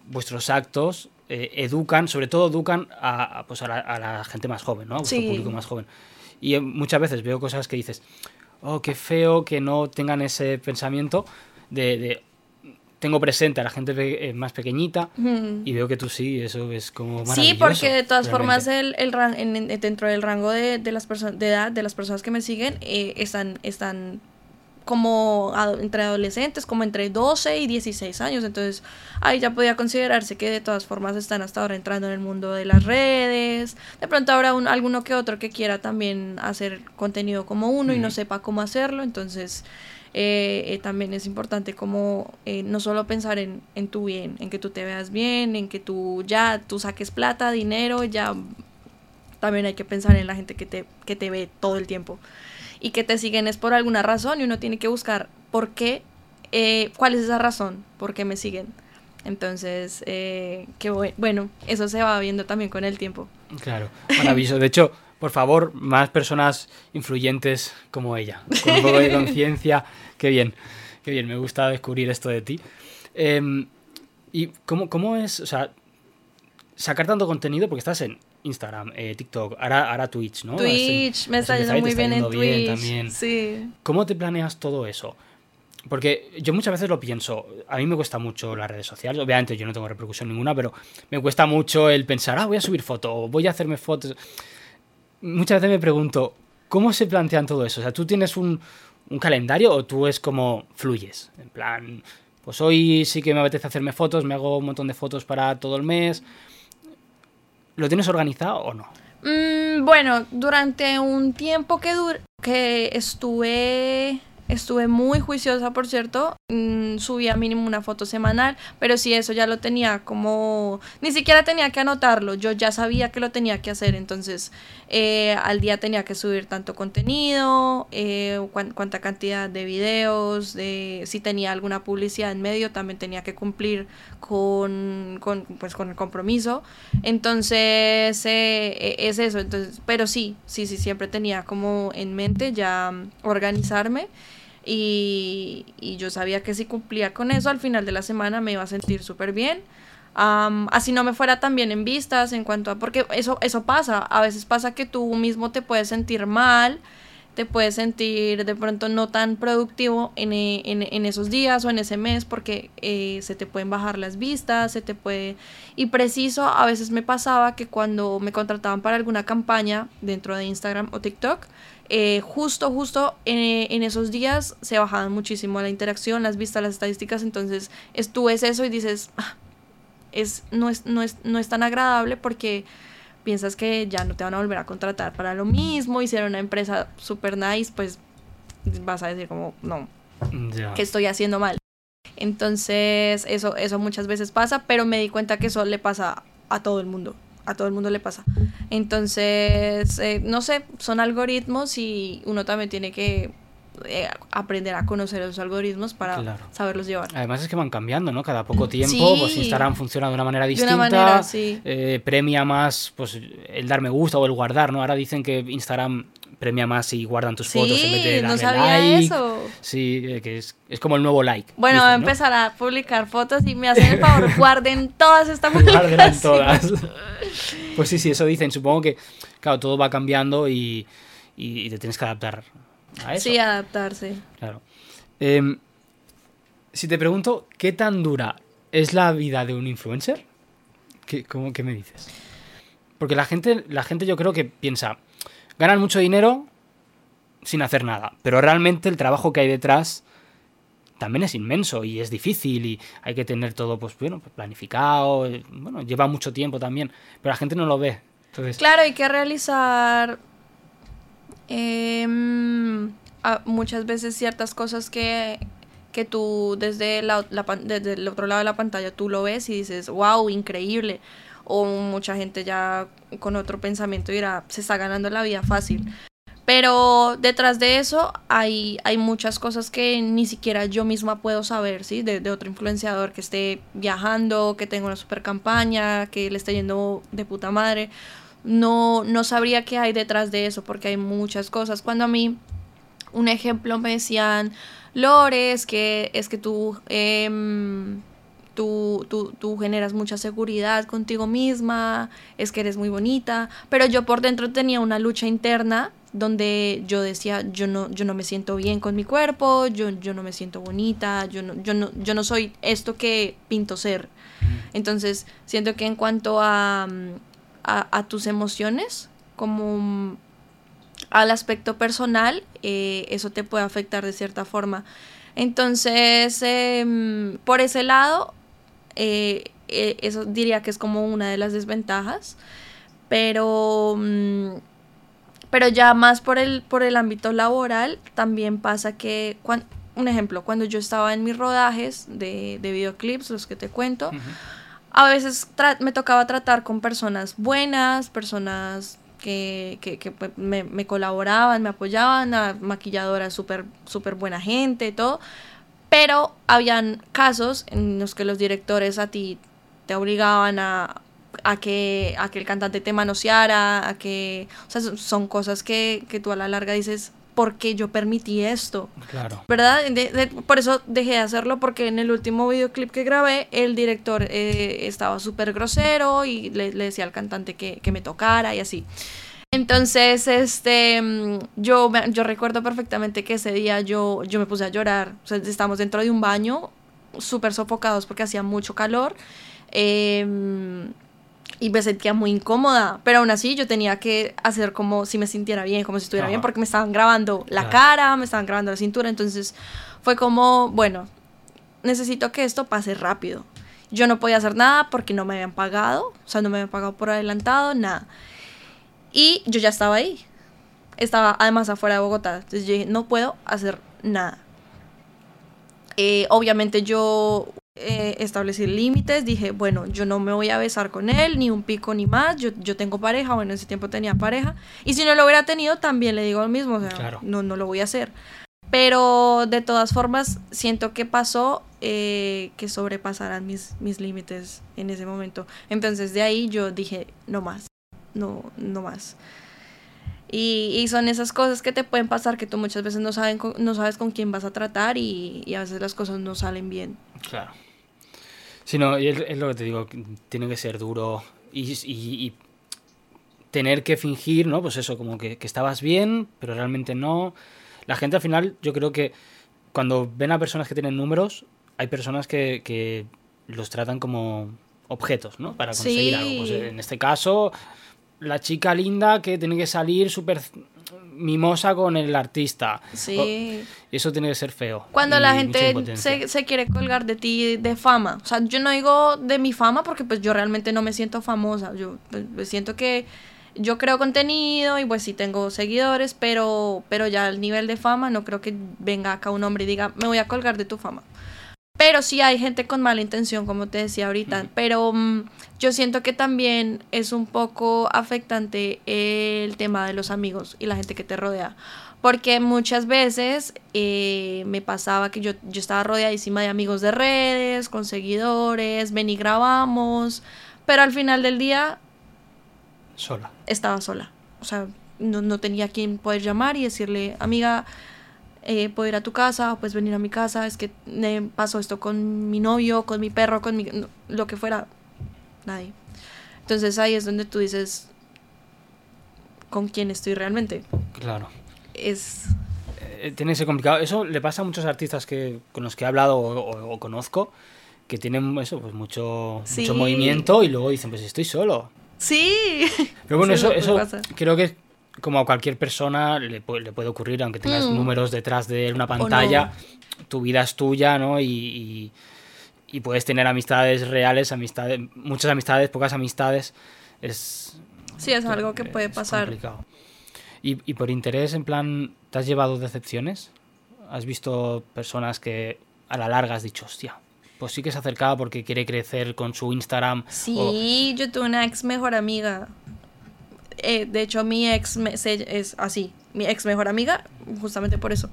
vuestros actos eh, educan, sobre todo educan a, pues a, la, gente más joven, ¿no? A vuestro público más joven. Y eh, muchas veces veo cosas que dices, oh, qué feo que no tengan ese pensamiento de, de tengo presente a la gente eh, más pequeñita y veo que tú sí, eso es como maravilloso. Sí, porque de todas formas el, el en, dentro del rango de, de las personas de edad de las personas que me siguen eh, están están como entre adolescentes, como entre 12 y 16 años, entonces ahí ya podía considerarse que de todas formas están hasta ahora entrando en el mundo de las redes, de pronto habrá un, alguno que otro que quiera también hacer contenido como uno y no sepa cómo hacerlo, entonces eh, eh, también es importante como eh, no solo pensar en, en, tu bien, en que tú te veas bien, en que tú ya tú saques plata, dinero, ya también hay que pensar en la gente que te, que te ve todo el tiempo y que te siguen es por alguna razón y uno tiene que buscar por qué, cuál es esa razón, por qué me siguen. Entonces, eh, que bueno, eso se va viendo también con el tiempo. Claro, maravilloso. De hecho, por favor, más personas influyentes como ella, con un poco de *laughs* conciencia. Qué bien, qué bien, me gusta descubrir esto de ti. Em, ¿Y cómo, cómo, es, o sea, sacar tanto contenido? Porque estás en Instagram, eh, TikTok, ahora, ahora Twitch, ¿no? Twitch, me está yendo muy bien en Twitch. también. Sí. ¿Cómo te planeas todo eso? Porque yo muchas veces lo pienso, a mí me cuesta mucho las redes sociales, obviamente yo no tengo repercusión ninguna, pero me cuesta mucho el pensar, ah, voy a subir fotos, voy a hacerme fotos muchas veces me pregunto, ¿cómo se plantean todo eso? O sea, ¿tú tienes un, calendario o tú es como fluyes? En plan, pues hoy sí que me apetece hacerme fotos, me hago un montón de fotos para todo el mes. ¿Lo tienes organizado o no? Mm, bueno, durante un tiempo que, que estuve Estuve muy juiciosa, por cierto. Mm, subía mínimo una foto semanal, pero sí, eso ya lo tenía como... Ni siquiera tenía que anotarlo, yo ya sabía que lo tenía que hacer, entonces eh, al día tenía que subir tanto contenido, eh, cuánta cantidad de videos, de, si tenía alguna publicidad en medio, también tenía que cumplir con, con, pues, con el compromiso. Entonces, eh, e, es eso, entonces, pero sí, sí, sí, siempre tenía como en mente ya organizarme. Y, yo sabía que si cumplía con eso al final de la semana me iba a sentir súper bien. así no me fuera tan bien en vistas en cuanto a... Porque eso, eso pasa. A veces pasa que tú mismo te puedes sentir mal, te puedes sentir de pronto no tan productivo en, en, en esos días o en ese mes porque eh, se te pueden bajar las vistas, se te puede... Y preciso, a veces me pasaba que cuando me contrataban para alguna campaña dentro de Instagram o TikTok, eh, justo, justo en, esos días se bajaban muchísimo la interacción, las vistas, las estadísticas, entonces tú ves eso y dices, ah, es, no, es, no, es, no es tan agradable porque piensas que ya no te van a volver a contratar para lo mismo, hicieron una empresa super nice, pues vas a decir como, no, que estoy haciendo mal. Entonces, eso, eso muchas veces pasa, pero me di cuenta que eso le pasa a todo el mundo a todo el mundo le pasa. Entonces, eh, no sé, son algoritmos y uno también tiene que eh, aprender a conocer esos algoritmos para Claro. saberlos llevar. Además es que van cambiando, ¿no? Cada poco tiempo, pues. Instagram funciona de una manera distinta. una manera, sí. eh, premia más pues el dar me gusta o el guardar, ¿no? Ahora dicen que Instagram premia más si guardan tus fotos en vez de darle no sabía like. eso. Sí, eh, que es, es como el nuevo like. Bueno, dicen, voy a ¿no? empezar a publicar fotos y me hacen el favor, *laughs* guarden todas estas Guárdelas publicaciones. *laughs* todas. Pues sí, sí, eso dicen. Supongo que, claro, todo va cambiando y, y- y te tienes que adaptar a eso. Sí, adaptarse. Claro. Em, si te pregunto, ¿qué tan dura es la vida de un influencer? ¿Qué, cómo, qué me dices? Porque la gente, la gente yo creo que piensa, ganan mucho dinero sin hacer nada, pero realmente el trabajo que hay detrás también es inmenso y es difícil y hay que tener todo pues bueno pues, planificado, eh, bueno, lleva mucho tiempo también, pero la gente no lo ve. Entonces, Claro, hay que realizar em, muchas veces ciertas cosas que, que tú desde, la, desde el otro lado de la pantalla tú lo ves y dices, wow, increíble. O mucha gente ya con otro pensamiento dirá, se está ganando la vida fácil. Pero detrás de eso hay, hay muchas cosas que ni siquiera yo misma puedo saber, ¿sí? De, de otro influenciador que esté viajando, que tenga una super campaña, que le esté yendo de puta madre. No, no sabría qué hay detrás de eso porque hay muchas cosas. Cuando a mí, un ejemplo, me decían, Lore, es que, es que tú, em, tú, tú, tú generas mucha seguridad contigo misma, es que eres muy bonita, pero yo por dentro tenía una lucha interna donde yo decía, yo no, yo no me siento bien con mi cuerpo, yo, yo no me siento bonita, yo no, yo, no, yo no soy esto que pinto ser. Entonces, siento que en cuanto a, a, tus emociones, como mm, al aspecto personal, eh, eso te puede afectar de cierta forma. Entonces, em, por ese lado, eh, eh, eso diría que es como una de las desventajas, pero, mm, pero ya más por el, por el ámbito laboral, también pasa que, un ejemplo, cuando yo estaba en mis rodajes de, de videoclips, los que te cuento, a veces me tocaba tratar con personas buenas, personas que, que, que, pues, me, me colaboraban, me apoyaban, a maquilladoras súper súper buena gente todo. Pero habían casos en los que los directores a ti te obligaban a, a, que, a que el cantante te manoseara, a que... O sea, son cosas que, que tú a la larga dices, ¿por qué yo permití esto? claro. ¿Verdad? De- de- por eso dejé de hacerlo porque en el último videoclip que grabé el director eh, estaba súper grosero y le, le decía al cantante que, que me tocara y así. Entonces, este, mm, yo, yo recuerdo perfectamente que ese día yo, yo me puse a llorar. O sea, estábamos dentro de un baño, súper sofocados porque hacía mucho calor. em, y me sentía muy incómoda, pero aún así yo tenía que hacer como si me sintiera bien, como si estuviera Ajá. bien, porque me estaban grabando la Claro. cara, me estaban grabando la cintura, entonces fue como, bueno, necesito que esto pase rápido. Yo no podía hacer nada porque no me habían pagado, o sea, no me habían pagado por adelantado, nada. Y yo ya estaba ahí. Estaba además afuera de Bogotá. Entonces yo dije, no puedo hacer nada. Eh, obviamente yo eh, establecí límites. Dije, bueno, yo no me voy a besar con él, ni un pico ni más. Yo, yo tengo pareja, bueno, en ese tiempo tenía pareja. Y si no lo hubiera tenido, también le digo lo mismo. O sea, Claro. no, no lo voy a hacer. Pero de todas formas, siento que pasó eh, que sobrepasaran mis, mis límites en ese momento. Entonces de ahí yo dije, no más, no, no más. Y, y son esas cosas que te pueden pasar que tú muchas veces no, saben no sabes con quién vas a tratar y, y a veces las cosas no salen bien. Claro. Sí, no, y es, es lo que te digo, tiene que ser duro y, y- y tener que fingir, ¿no? Pues eso, como que, que estabas bien, pero realmente no. La gente al final, yo creo que cuando ven a personas que tienen números, hay personas que, que los tratan como objetos, ¿no? Para conseguir Sí. algo. Pues en este caso, la chica linda que tiene que salir súper mimosa con el artista. Sí. Y eso tiene que ser feo. Cuando Oh, la gente se, se quiere colgar de ti de fama. O sea, yo no digo de mi fama porque pues yo realmente no me siento famosa. Yo pues, pues, siento que yo creo contenido y pues sí tengo seguidores, pero, pero ya al nivel de fama no creo que venga acá un hombre y diga, me voy a colgar de tu fama. Pero sí hay gente con mala intención, como te decía ahorita. Pero mm, yo siento que también es un poco afectante el tema de los amigos y la gente que te rodea. Porque muchas veces eh, me pasaba que yo, yo estaba rodeadísima de amigos de redes, con seguidores, ven y grabamos, pero al final del día Sola. estaba sola. O sea, no, no tenía quien poder llamar y decirle, amiga, eh, puedo ir a tu casa, o puedes venir a mi casa, es que me pasó esto con mi novio, con mi perro, con mi, no, lo que fuera, nadie. Entonces ahí es donde tú dices, ¿con quién estoy realmente? Claro. Es... Eh, tiene que ser complicado. Eso le pasa a muchos artistas que, con los que he hablado o, o- o conozco, que tienen eso, pues mucho, Sí. mucho movimiento y luego dicen, pues estoy solo. Sí. Pero bueno, *laughs* eso, eso pasa. creo que como a cualquier persona le, pu- le puede ocurrir, aunque tengas Mm. números detrás de una no. pantalla, tu vida es tuya, ¿no? Y, y- y puedes tener amistades reales, amistades, muchas amistades, pocas amistades. Es, Sí, es algo que puede pasar. complicado. Y, y por interés, en plan, ¿te has llevado decepciones? ¿Has visto personas que a la larga has dicho, hostia, pues sí que se acercaba porque quiere crecer con su Instagram? o- Sí, yo tuve una ex mejor amiga. Eh, de hecho, mi ex me- se- es así. Mi ex mejor amiga, justamente por eso.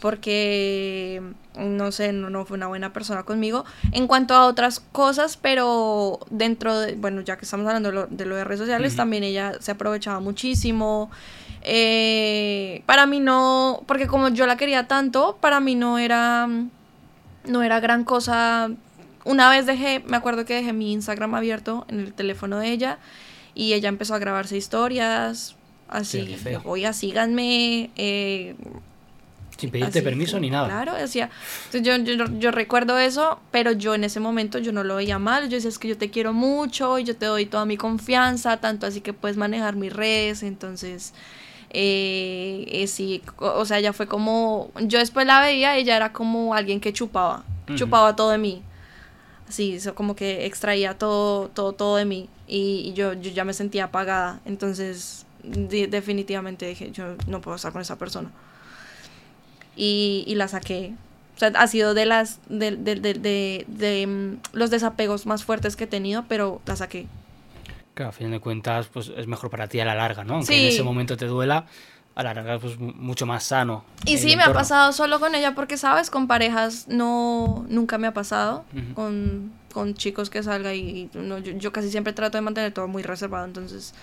Porque, no sé, no, no fue una buena persona conmigo. En cuanto a otras cosas, pero dentro de, bueno, ya que estamos hablando de lo de, lo de redes sociales, también ella se aprovechaba muchísimo. Eh, para mí no, porque como yo la quería tanto, para mí no era no era gran cosa. Una vez dejé, me acuerdo que dejé mi Instagram abierto en el teléfono de ella y ella empezó a grabarse historias. Así, feo. oiga, síganme. eh, sin pedirte así, permiso sí, ni nada. Claro, decía. Entonces yo, yo, yo recuerdo eso, pero yo en ese momento yo no lo veía mal. Yo decía, es que yo te quiero mucho y yo te doy toda mi confianza, tanto así que puedes manejar mis redes. Entonces, eh, eh, sí, o o sea, ella fue como. Yo después la veía, ella era como alguien que chupaba, chupaba todo de mí. Así, eso como que extraía todo, todo, todo de mí. Y, y yo, yo ya me sentía apagada. Entonces, de- definitivamente dije, yo no puedo estar con esa persona y, y la saqué. O sea, ha sido de las de, de, de, mm, los desapegos más fuertes que he tenido, pero la saqué. Claro, a fin de cuentas, pues es mejor para ti a la larga, ¿no? Aunque en Sí. ese momento te duela, a la larga pues mu- mucho más sano. Y sí, me ha pasado solo con ella porque, ¿sabes? Con parejas no, nunca me ha pasado. Ujú. con, con chicos que salga y no, yo, yo casi siempre trato de mantener todo muy reservado. Entonces,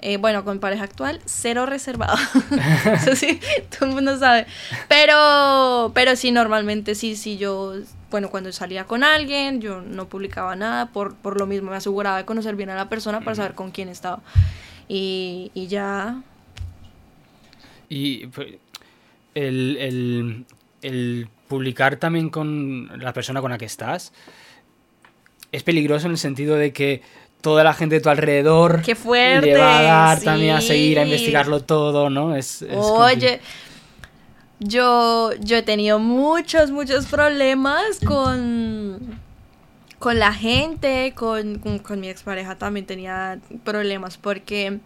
eh, bueno, con pareja actual, cero reservado. *laughs* Eso sí, *laughs* todo el mundo sabe. Pero, pero sí, normalmente sí, sí, yo, bueno, cuando salía con alguien, yo no publicaba nada. Por, por lo mismo, me aseguraba de conocer bien a la persona para saber con quién estaba. Y, y ya, Y pues, el, el- el publicar también con la persona con la que estás es peligroso en el sentido de que toda la gente de tu alrededor Qué fuerte, le va a dar también a seguir, a investigarlo todo, ¿no? Es, es Oye, yo, yo he tenido muchos, muchos problemas con, con la gente, con, con, con mi expareja también tenía problemas porque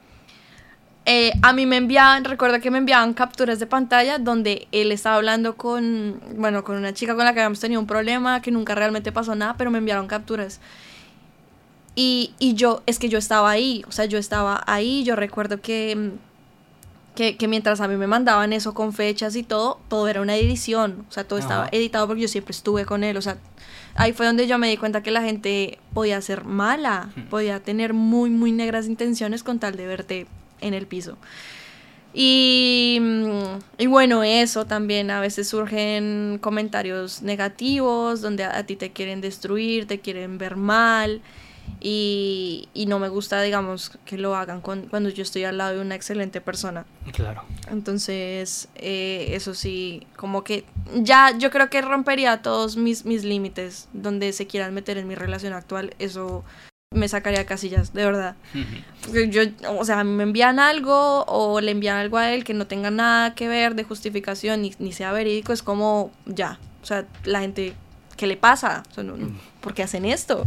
eh, a mí me enviaban, recuerdo que me enviaban capturas de pantalla donde él estaba hablando con, bueno, con una chica con la que habíamos tenido un problema, que nunca realmente pasó nada, pero me enviaron capturas. Y, y yo, es que yo estaba ahí, o sea, yo estaba ahí, yo recuerdo que, mm, que, que mientras a mí me mandaban eso con fechas y todo, todo era una edición, o sea, todo estaba Ajá. editado porque yo siempre estuve con él, o sea, ahí fue donde yo me di cuenta que la gente podía ser mala, podía tener muy, muy negras intenciones con tal de verte en el piso. Y, y bueno, eso también a veces surgen comentarios negativos donde a, a ti te quieren destruir, te quieren ver mal. Y, y no me gusta, digamos, que lo hagan con- cuando yo estoy al lado de una excelente persona. Claro. Entonces, eh, eso sí, como que ya yo creo que rompería todos mis, mis límites donde se quieran meter en mi relación actual. Eso me sacaría casillas, de verdad. Porque Yo, o sea, me envían algo o le envían algo a él que no tenga nada que ver de justificación ni, ni sea verídico, es como ya. O sea, la gente, ¿qué le pasa? O sea, no- no, ¿Por qué hacen esto?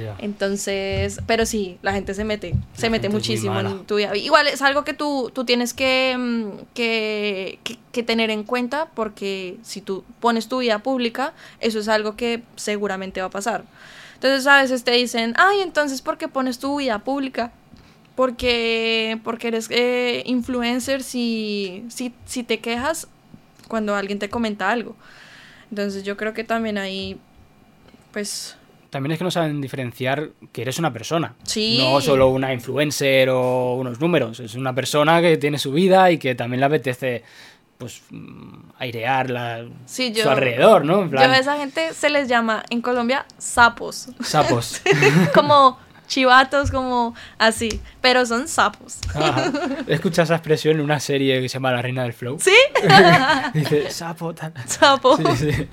Ya. Entonces, pero sí, la gente se mete, se La mete muchísimo en tu vida. Igual es algo que tú, tú tienes que, mm, que, que- que tener en cuenta porque si tú pones tu vida pública, eso es algo que seguramente va a pasar. Entonces a veces te dicen, ay, entonces, ¿por qué pones tu vida pública? porque, porque eres eh, influencer si, si, si te quejas cuando alguien te comenta algo. Entonces yo creo que también ahí, pues... También es que no saben diferenciar que eres una persona. Sí. No solo una influencer o unos números. Es una persona que tiene su vida y que también le apetece pues mm, airear la, Sí, su alrededor, ¿no? En yo a esa gente se les llama en Colombia sapos. sapos. *laughs* como chivatos, como así. Pero son sapos. Ajá. *laughs* He escuchado esa expresión en una serie que se llama La Reina del Flow. ¿Sí? *laughs* Dice, sapo, tal. Sapo. Sí, sí.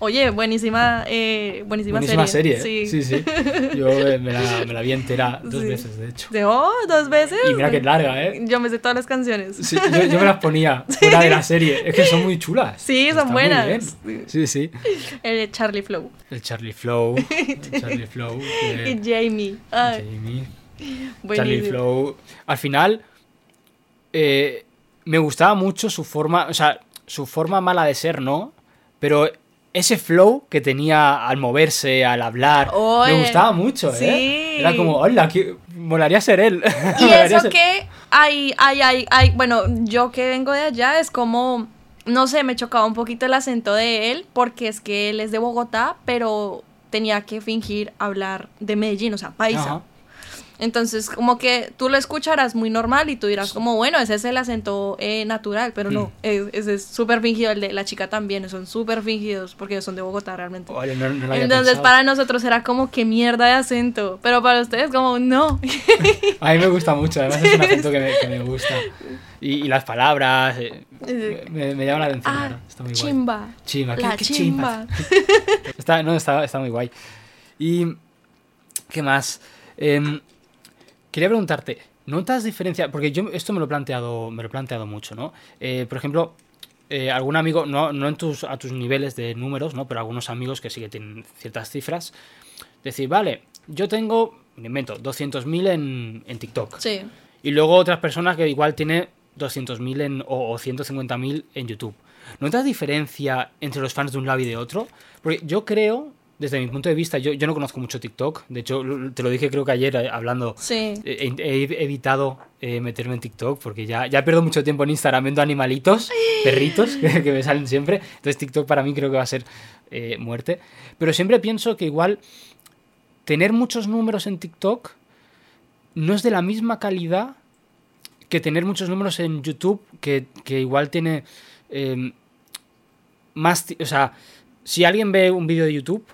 Oye, buenísima, eh, buenísima, Buenísima serie. serie. ¿eh? Sí, sí. Yo eh, me la, me la vi entera dos Sí. veces, de hecho. De, oh, dos veces. Y mira que larga, ¿eh? Yo me sé todas las canciones. Sí, yo, yo me las ponía *laughs* fuera de la serie. Es que son muy chulas. Sí, son buenas. Sí, sí. El Charlie Flow. El Charlie Flow. El Charlie Flow. que- Y Jamie. Jamie. Charlie. Flow. Al final, eh, me gustaba mucho su forma, o sea, su forma mala de ser, ¿no? Pero ese flow que tenía al moverse, al hablar, Oye, me gustaba mucho, ¿eh? sí. Era como, hola, que molaría ser él. Y *laughs* eso ser- que hay, hay, hay, hay, bueno, yo que vengo de allá es como, no sé, me chocaba un poquito el acento de él, porque es que él es de Bogotá, pero tenía que fingir hablar de Medellín, o sea, paisa. Entonces, como que tú lo escucharás muy normal y tú dirás como, bueno, ese es el acento eh, natural, pero no, Mm. es- ese es súper fingido, el de la chica también, son súper fingidos porque son de Bogotá realmente. Oye, no, no Entonces, para nosotros era como, qué mierda de acento, pero para ustedes como, no. *laughs* A mí me gusta mucho, además es un acento que me, que me gusta. Y, y las palabras, eh, me, me llaman la atención, la Ah. Está muy guay. chimba. Chimba, qué, La qué chimba. *laughs* Está, no, está, está muy guay. Y. ¿Qué más? Em, quería preguntarte, ¿notas diferencia? Porque yo esto me lo he planteado, me lo he planteado mucho, ¿no? Eh, por ejemplo, eh, algún amigo, no, no en tus, a tus niveles de números, ¿no? Pero algunos amigos que sí que tienen ciertas cifras. Decir, vale, yo tengo, me invento, 200.000 en, en TikTok. Sí. Y luego otras personas que igual tiene 200.000 en, o, o 150.000 en YouTube. ¿Notas diferencia entre los fans de un lado y de otro? Porque yo creo, desde mi punto de vista, yo, yo no conozco mucho TikTok. De hecho, te lo dije creo que ayer eh, hablando. Sí. He, he evitado eh, meterme en TikTok porque ya, ya pierdo mucho tiempo en Instagram viendo animalitos, perritos, que, *laughs* que me salen siempre. Entonces TikTok para mí creo que va a ser eh, muerte. Pero siempre pienso que igual tener muchos números en TikTok no es de la misma calidad que tener muchos números en YouTube, que, que igual tiene eh, más... O sea, si alguien ve un vídeo de YouTube,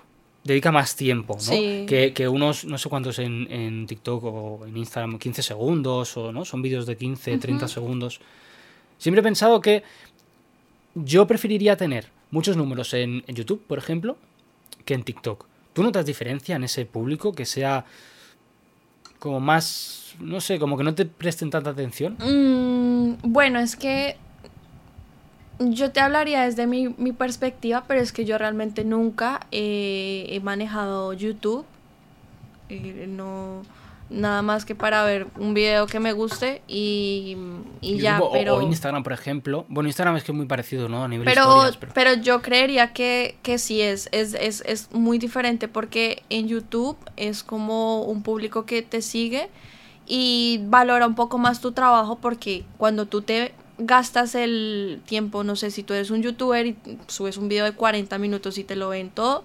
dedica más tiempo, ¿no? Sí. Que, que unos, no sé cuántos en, en TikTok o en Instagram, 15 segundos, o no, son vídeos de 15, 30 segundos. Siempre he pensado que yo preferiría tener muchos números en, en YouTube, por ejemplo, que en TikTok. ¿Tú notas diferencia en ese público que sea como más, no sé, como que no te presten tanta atención? Mm, bueno, es que yo te hablaría desde mi, mi perspectiva, pero es que yo realmente nunca eh, he manejado YouTube. Eh, no, nada más que para ver un video que me guste y, y ya, o- pero... O, Instagram, por ejemplo. Bueno, Instagram es que es muy parecido, ¿no? A nivel pero, historias, pero... pero yo creería que, que sí es, es, es, es muy diferente porque en YouTube es como un público que te sigue y valora un poco más tu trabajo porque cuando tú te gastas el tiempo, no sé, si tú eres un youtuber y subes un video de 40 minutos y te lo ven todo,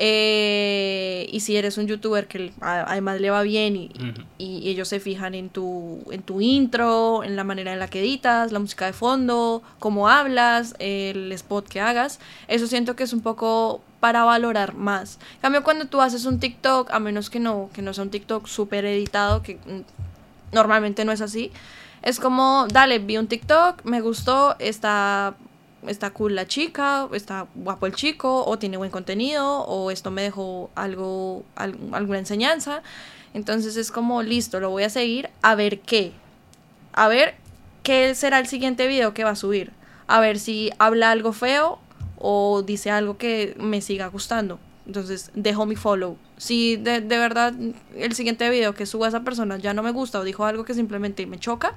eh, y si eres un youtuber que además le va bien y, Ujú. y ellos se fijan en tu, en tu intro, en la manera en la que editas, la música de fondo, cómo hablas, el spot que hagas. Eso siento que es un poco para valorar más. En cambio, cuando tú haces un TikTok, a menos que no, que no sea un TikTok súper editado, que mm, normalmente no es así, es como, dale, vi un TikTok, me gustó, está, está cool la chica, está guapo el chico, o tiene buen contenido, o esto me dejó algo, al- alguna enseñanza. Entonces es como, listo, lo voy a seguir, a ver qué. A ver qué será el siguiente video que va a subir. A ver si habla algo feo o dice algo que me siga gustando. Entonces dejo mi follow. Si de, de verdad el siguiente video que suba esa persona ya no me gusta o dijo algo que simplemente me choca,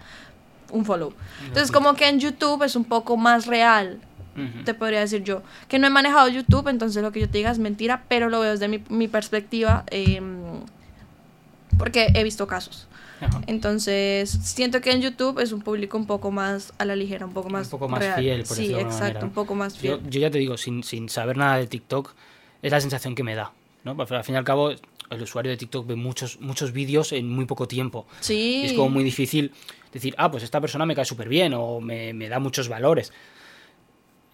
un follow. Entonces como que en YouTube es un poco más real, Ujú. te podría decir yo. Que no he manejado YouTube, entonces lo que yo te diga es mentira, pero lo veo desde mi, mi perspectiva. eh, porque he visto casos. Entonces, siento que en YouTube es un público un poco más a la ligera, un poco más, un poco más real. fiel, por Sí, exacto, manera. un poco más Yo, fiel. yo ya te digo, sin, sin saber nada de TikTok, es la sensación que me da. ¿no? Al fin y al cabo, el usuario de TikTok ve muchos, muchos vídeos en muy poco tiempo. sí. Y es como muy difícil decir, ah, pues esta persona me cae súper bien o me, me da muchos valores.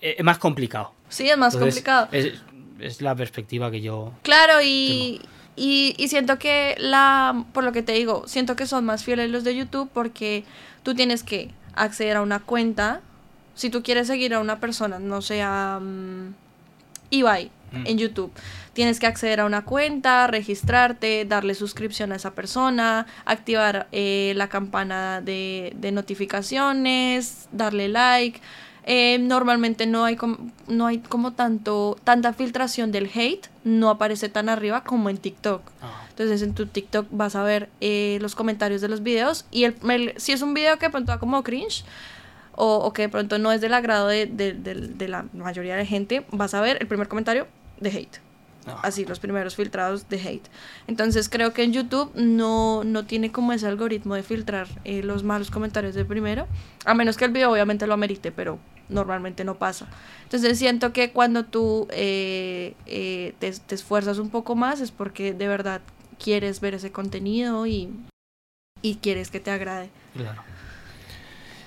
Eh, Es más complicado. Sí, es más Entonces, complicado. Es, es la perspectiva que yo... Claro, y, y, y siento que la, por lo que te digo, siento que son más fieles los de YouTube porque tú tienes que acceder a una cuenta. Si tú quieres seguir a una persona, no sea mm, Ibai Mm. en YouTube, tienes que acceder a una cuenta, registrarte, darle suscripción a esa persona, activar eh, la campana de, de notificaciones, darle like. Eh, normalmente no hay, com- no hay como tanto, tanta filtración del hate, no aparece tan arriba como en TikTok. Ah, Entonces en tu TikTok vas a ver eh, los comentarios de los videos y el, el- si es un video que pronto da como cringe o, o que de pronto no es del agrado de, de- de- de la mayoría de gente, vas a ver el primer comentario de hate. ah. Así, los primeros filtrados de hate. Entonces creo que en YouTube no, no tiene como ese algoritmo de filtrar eh, los malos comentarios de primero. A menos que el video obviamente lo amerite, pero normalmente no pasa. Entonces siento que cuando tú eh, eh, te, te esfuerzas un poco más es porque de verdad quieres ver ese contenido y, y quieres que te agrade. Claro.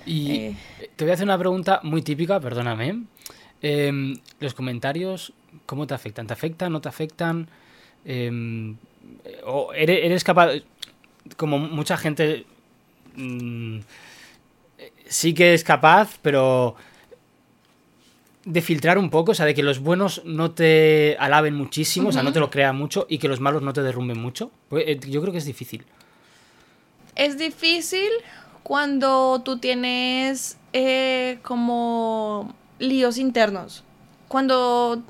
Y Eh, te voy a hacer una pregunta muy típica, perdóname. Em, los comentarios, ¿cómo te afectan? ¿Te afectan? ¿No te afectan? Em, ¿O eres, eres capaz, como mucha gente, mm, sí que es capaz, pero de filtrar un poco, o sea, de que los buenos no te alaben muchísimo, o sea, no te lo crean mucho, y que los malos no te derrumben mucho? Pues, eh, yo creo que es difícil. Es difícil cuando tú tienes eh, como líos internos. Cuando,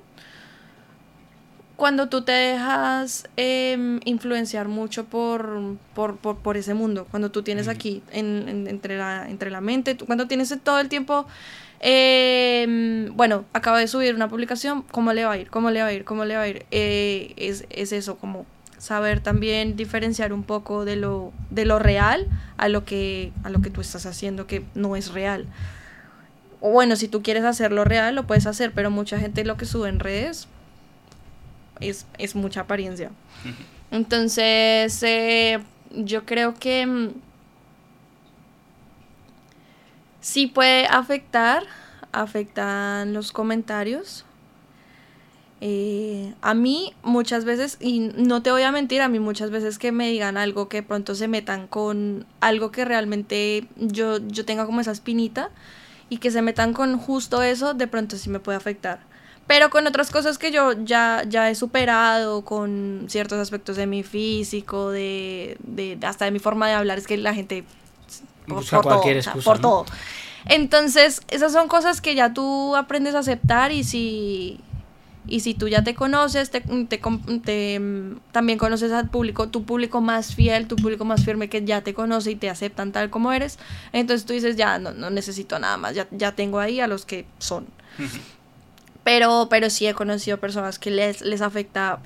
cuando tú te dejas em, influenciar mucho por, por, por, por ese mundo. Cuando tú tienes aquí en- en- entre, la, entre la mente, cuando tienes todo el tiempo... em, bueno, acabo de subir una publicación, ¿cómo le va a ir? ¿Cómo le va a ir? ¿Cómo le va a ir? Eh, es, es eso, como saber también diferenciar un poco de lo, de lo real a lo, que, a lo que tú estás haciendo que no es real. O bueno, si tú quieres hacerlo real, lo puedes hacer, pero mucha gente lo que sube en redes es, es mucha apariencia. Entonces, eh, yo creo que mm, sí puede afectar, afectan los comentarios. Eh, a mí muchas veces, y no te voy a mentir, a mí muchas veces que me digan algo que pronto se metan con algo que realmente yo, yo tenga como esa espinita y que se metan con justo eso, de pronto sí me puede afectar. Pero con otras cosas que yo ya, ya he superado, con ciertos aspectos de mi físico, de, de hasta de mi forma de hablar, es que la gente Busca cualquier o sea, excusa, por ¿no? todo. Entonces, esas son cosas que ya tú aprendes a aceptar y si y si tú ya te conoces, te, te te, mm, también conoces al público, tu público más fiel, tu público más firme que ya te conoce y te aceptan tal como eres, entonces tú dices, ya no, no necesito nada más, ya, ya tengo ahí a los que son. Pero, pero sí he conocido personas que les, les afecta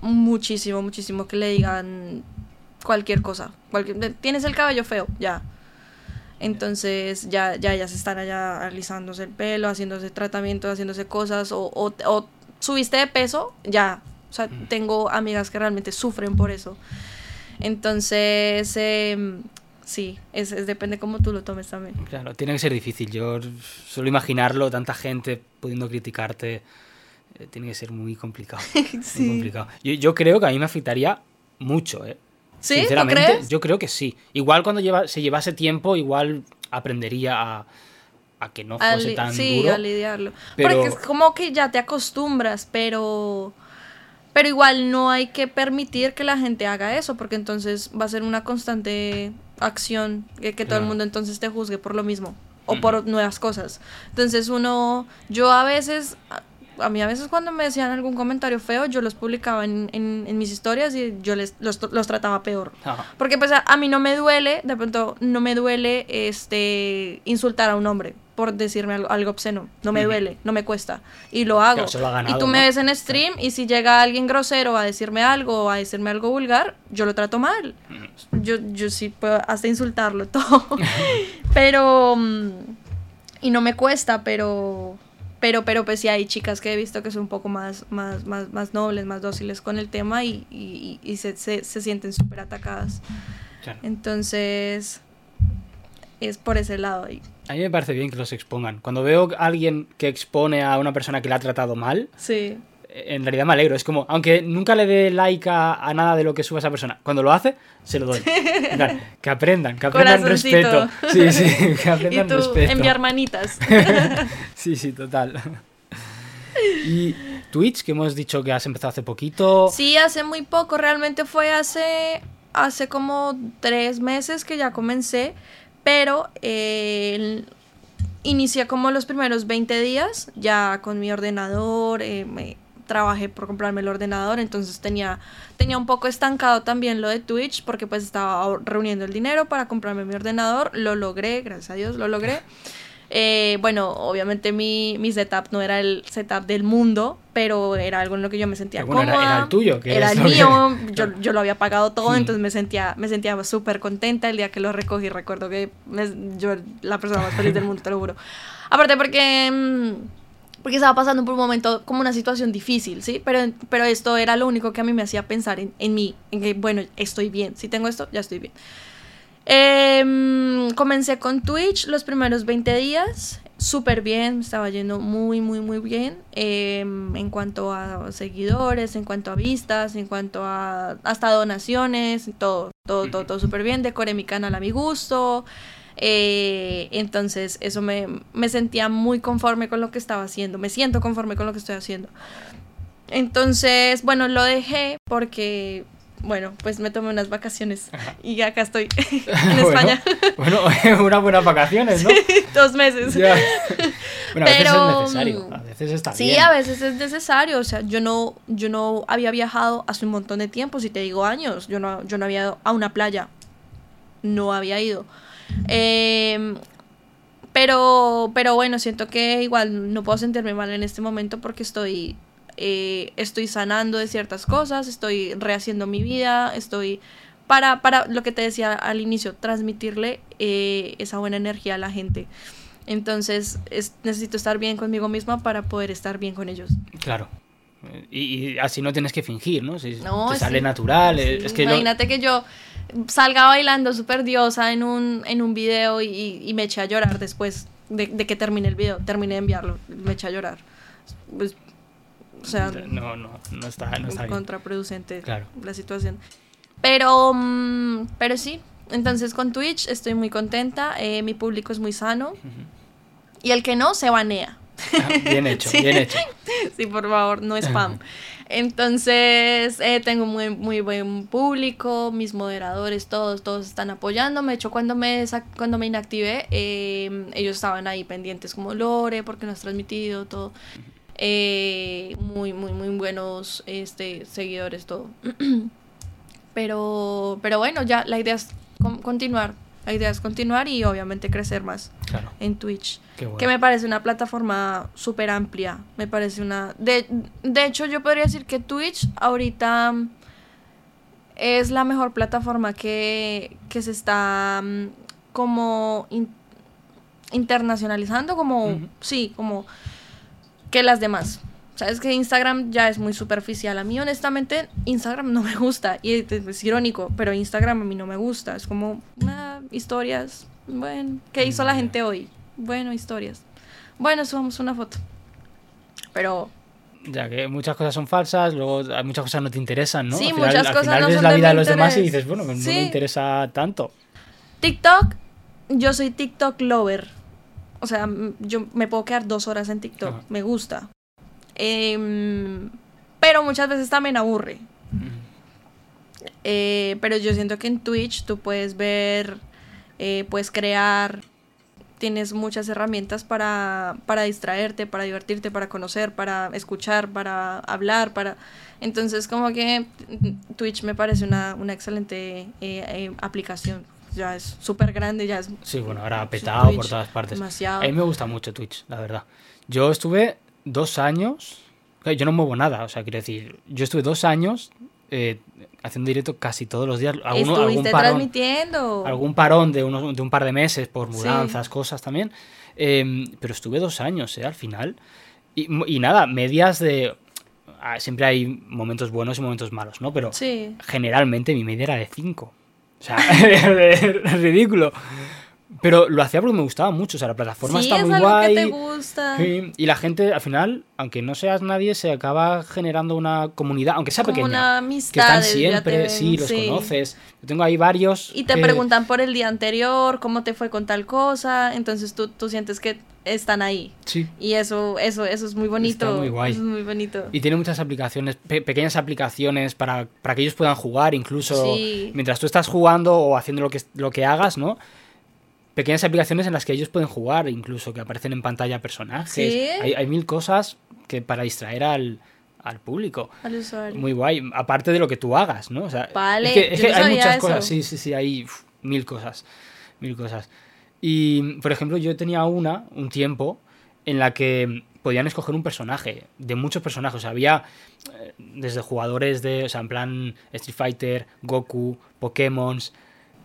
muchísimo, muchísimo que le digan cualquier cosa. Cualquier, Tienes el cabello feo, ya. Entonces ya, ya, ya se están allá alisándose el pelo, haciéndose tratamientos, haciéndose cosas, o, o, o subiste de peso, ya. O sea, Mm. tengo amigas que realmente sufren por eso. Entonces, em, sí, es, es depende cómo tú lo tomes también. Claro, tiene que ser difícil. Yo suelo imaginarlo, tanta gente pudiendo criticarte. eh, tiene que ser muy complicado. *laughs* muy complicado. Yo, yo creo que a mí me afectaría mucho, ¿eh? ¿Sí? ¿Tú Sinceramente, crees? yo creo que sí. Igual cuando lleva, se llevase tiempo, igual aprendería a, a que no A fuese li- tan sí, duro. a lidiarlo. pero- Porque es como que ya te acostumbras, pero... Pero igual no hay que permitir que la gente haga eso, porque entonces va a ser una constante acción que, que todo el mundo entonces te juzgue por lo mismo o por nuevas cosas. Entonces uno, yo a veces, a, mí a veces cuando me decían algún comentario feo, yo los publicaba en, en, en mis historias y yo les, los, los trataba peor. Ajá. Porque pues a, a mí no me duele, de pronto no me duele este insultar a un hombre. por decirme algo, algo obsceno. No me duele, no me cuesta. Y lo hago. Lo ganado, y tú me ves en stream y si llega alguien grosero a decirme algo o a decirme algo vulgar, yo lo trato mal. Yo, yo sí puedo hasta insultarlo *laughs* todo. *laughs* pero... mm, Y no me cuesta, pero... Pero, pero pues sí hay chicas que he visto que son un poco más, más, más, más nobles, más dóciles con el tema y, y, y se, se, se sienten súper atacadas. Claro. Entonces, es por ese lado. Y, A mí me parece bien que los expongan. Cuando veo a alguien que expone a una persona que le ha tratado mal, sí, en realidad me alegro. Es como, aunque nunca le dé like a, a nada de lo que suba esa persona, cuando lo hace, se lo doy. *laughs* Que aprendan, que aprendan respeto. Sí, sí, *laughs* que y aprendan tú respeto. enviar manitas. *laughs* Sí, sí, total. Y Twitch, que hemos dicho que has empezado hace poquito. Sí, hace muy poco, realmente fue hace, hace como tres meses que ya comencé, pero eh, inicié como los primeros 20 días ya con mi ordenador, eh, me trabajé por comprarme el ordenador, entonces tenía, tenía un poco estancado también lo de Twitch porque pues estaba reuniendo el dinero para comprarme mi ordenador, lo logré, gracias a Dios lo logré. *laughs* Eh, bueno, obviamente mi, mi setup no era el setup del mundo, pero era algo en lo que yo me sentía bueno, era- cómoda. era el tuyo, que era el que- mío, *laughs* yo, yo lo había pagado todo, Hmm. entonces me sentía, me sentía súper contenta el día que lo recogí. Recuerdo que me- yo la persona más feliz del mundo, te lo juro. Aparte porque, mm, porque estaba pasando por un momento como una situación difícil, ¿sí? Pero, pero esto era lo único que a mí me hacía pensar en, en mí, en que, bueno, estoy bien. Si tengo esto, ya estoy bien. Em, comencé con Twitch los primeros 20 días, súper bien, me estaba yendo muy, muy, muy bien em, en cuanto a seguidores, en cuanto a vistas, en cuanto a hasta donaciones, todo, todo, todo, todo súper bien, decoré mi canal a mi gusto, eh, entonces eso me, me sentía muy conforme con lo que estaba haciendo, me siento conforme con lo que estoy haciendo. Entonces, bueno, lo dejé porque, bueno, pues me tomé unas vacaciones y acá estoy *laughs* en *laughs* Bueno, España. Bueno, *laughs* unas buenas vacaciones, ¿no? Dos meses. Ya. Bueno, a veces Pero, es necesario, a veces está Sí, bien. a veces es necesario. O sea, yo no, yo no había viajado hace un montón de tiempo, si te digo años. Yo no, yo no había ido a una playa. No había ido. Em, pero, pero bueno, siento que igual no puedo sentirme mal en este momento porque estoy, eh, estoy sanando de ciertas cosas, estoy rehaciendo mi vida, estoy para, para lo que te decía al inicio, transmitirle eh, esa buena energía a la gente. Entonces es- necesito estar bien conmigo misma para poder estar bien con ellos. Claro. Y, y así no tienes que fingir, ¿no? Si No, te sale sí. natural. eh, Sí, es que lo- imagínate que yo salga bailando súper diosa en un, en un video y, y me eché a llorar después de, de que termine el video. Terminé de enviarlo, me eché a llorar. Pues, o sea, no, no, no está, no está bien. contraproducente Claro. la situación. Pero, mm, pero sí, entonces con Twitch estoy muy contenta, eh, mi público es muy sano y el que no se banea. Ah, Bien hecho, *laughs* Sí. bien hecho. sí, por favor, no spam. *laughs* Entonces, eh, tengo muy, muy buen público, mis moderadores, todos, todos están apoyándome. De hecho, cuando me, cuando me inactivé, eh, ellos estaban ahí pendientes como Lore, porque no has transmitido, todo. Eh, muy, muy, muy buenos este, seguidores, todo. *clears throat* pero, pero bueno, ya la idea es con- continuar. La idea es continuar y obviamente crecer más Claro, en Twitch. bueno. Que me parece una plataforma súper amplia. Me parece una. De, de hecho, yo podría decir que Twitch ahorita es la mejor plataforma que, que se está mm, como in- internacionalizando, como. Sí, como que las demás. Sabes que Instagram ya es muy superficial. A mí, honestamente, Instagram no me gusta. Y es, es irónico, pero Instagram a mí no me gusta. Es como, ah, historias. Bueno, ¿qué hizo la Mm. gente hoy? Bueno, historias. Bueno, subamos una foto. Pero Ya que muchas cosas son falsas, luego hay muchas cosas no te interesan, ¿no? Sí, al final, muchas al cosas final no ves son la vida de los demás y dices, bueno, no me interesa tanto. TikTok, yo soy TikTok lover. O sea, yo me puedo quedar dos horas en TikTok. Ajá. Me gusta. Em, pero muchas veces también aburre. Eh, pero yo siento que en Twitch tú puedes ver, eh, puedes crear, tienes muchas herramientas para, para distraerte, para divertirte, para conocer, para escuchar, para hablar, para... Entonces como que Twitch me parece una, una excelente eh, aplicación. ya es súper grande, ya es Sí, bueno, ahora petado por todas partes. demasiado. A mí me gusta mucho Twitch, la verdad. Yo estuve dos años. Yo no muevo nada, o sea, quiero decir, yo estuve dos años eh, haciendo directo casi todos los días. Alguno- algún Estuviste parón, transmitiendo. algún parón de, unos, de un par de meses por mudanzas, cosas también. Eh, pero estuve dos años, ¿eh? Al final. Y, nada, medias de. ah, Siempre hay momentos buenos y momentos malos, ¿no? Pero Sí. generalmente mi media era de 5. O sea, *laughs* ridículo. Pero lo hacía porque me gustaba mucho. O sea, la plataforma Sí, está es muy algo guay. que te gusta. Sí, Y la gente, al final, aunque no seas nadie, se acaba generando una comunidad, aunque sea Como pequeña. una que amistad. están siempre, sí, los conoces. Yo tengo ahí varios. Y te que- preguntan por el día anterior, cómo te fue con tal cosa, entonces tú, tú sientes que están ahí. Sí. Y eso, eso, eso es muy bonito. Está muy guay. eso es muy bonito. Y tiene muchas aplicaciones, pe- pequeñas aplicaciones para, para que ellos puedan jugar, incluso Sí. mientras tú estás jugando o haciendo lo que, lo que hagas, ¿no? Pequeñas aplicaciones en las que ellos pueden jugar, incluso que aparecen en pantalla personajes. Sí. Hay, hay mil cosas que para distraer al, al público. Al usuario. Muy guay, aparte de lo que tú hagas, ¿no? O sea, Vale, es que, es yo que no hay muchas eso. cosas, sí, sí, sí, hay uf, mil cosas, mil cosas. Y, por ejemplo, yo tenía una, un tiempo, en la que podían escoger un personaje, de muchos personajes, o sea, había eh, desde jugadores de, o sea, en plan Street Fighter, Goku, Pokémon,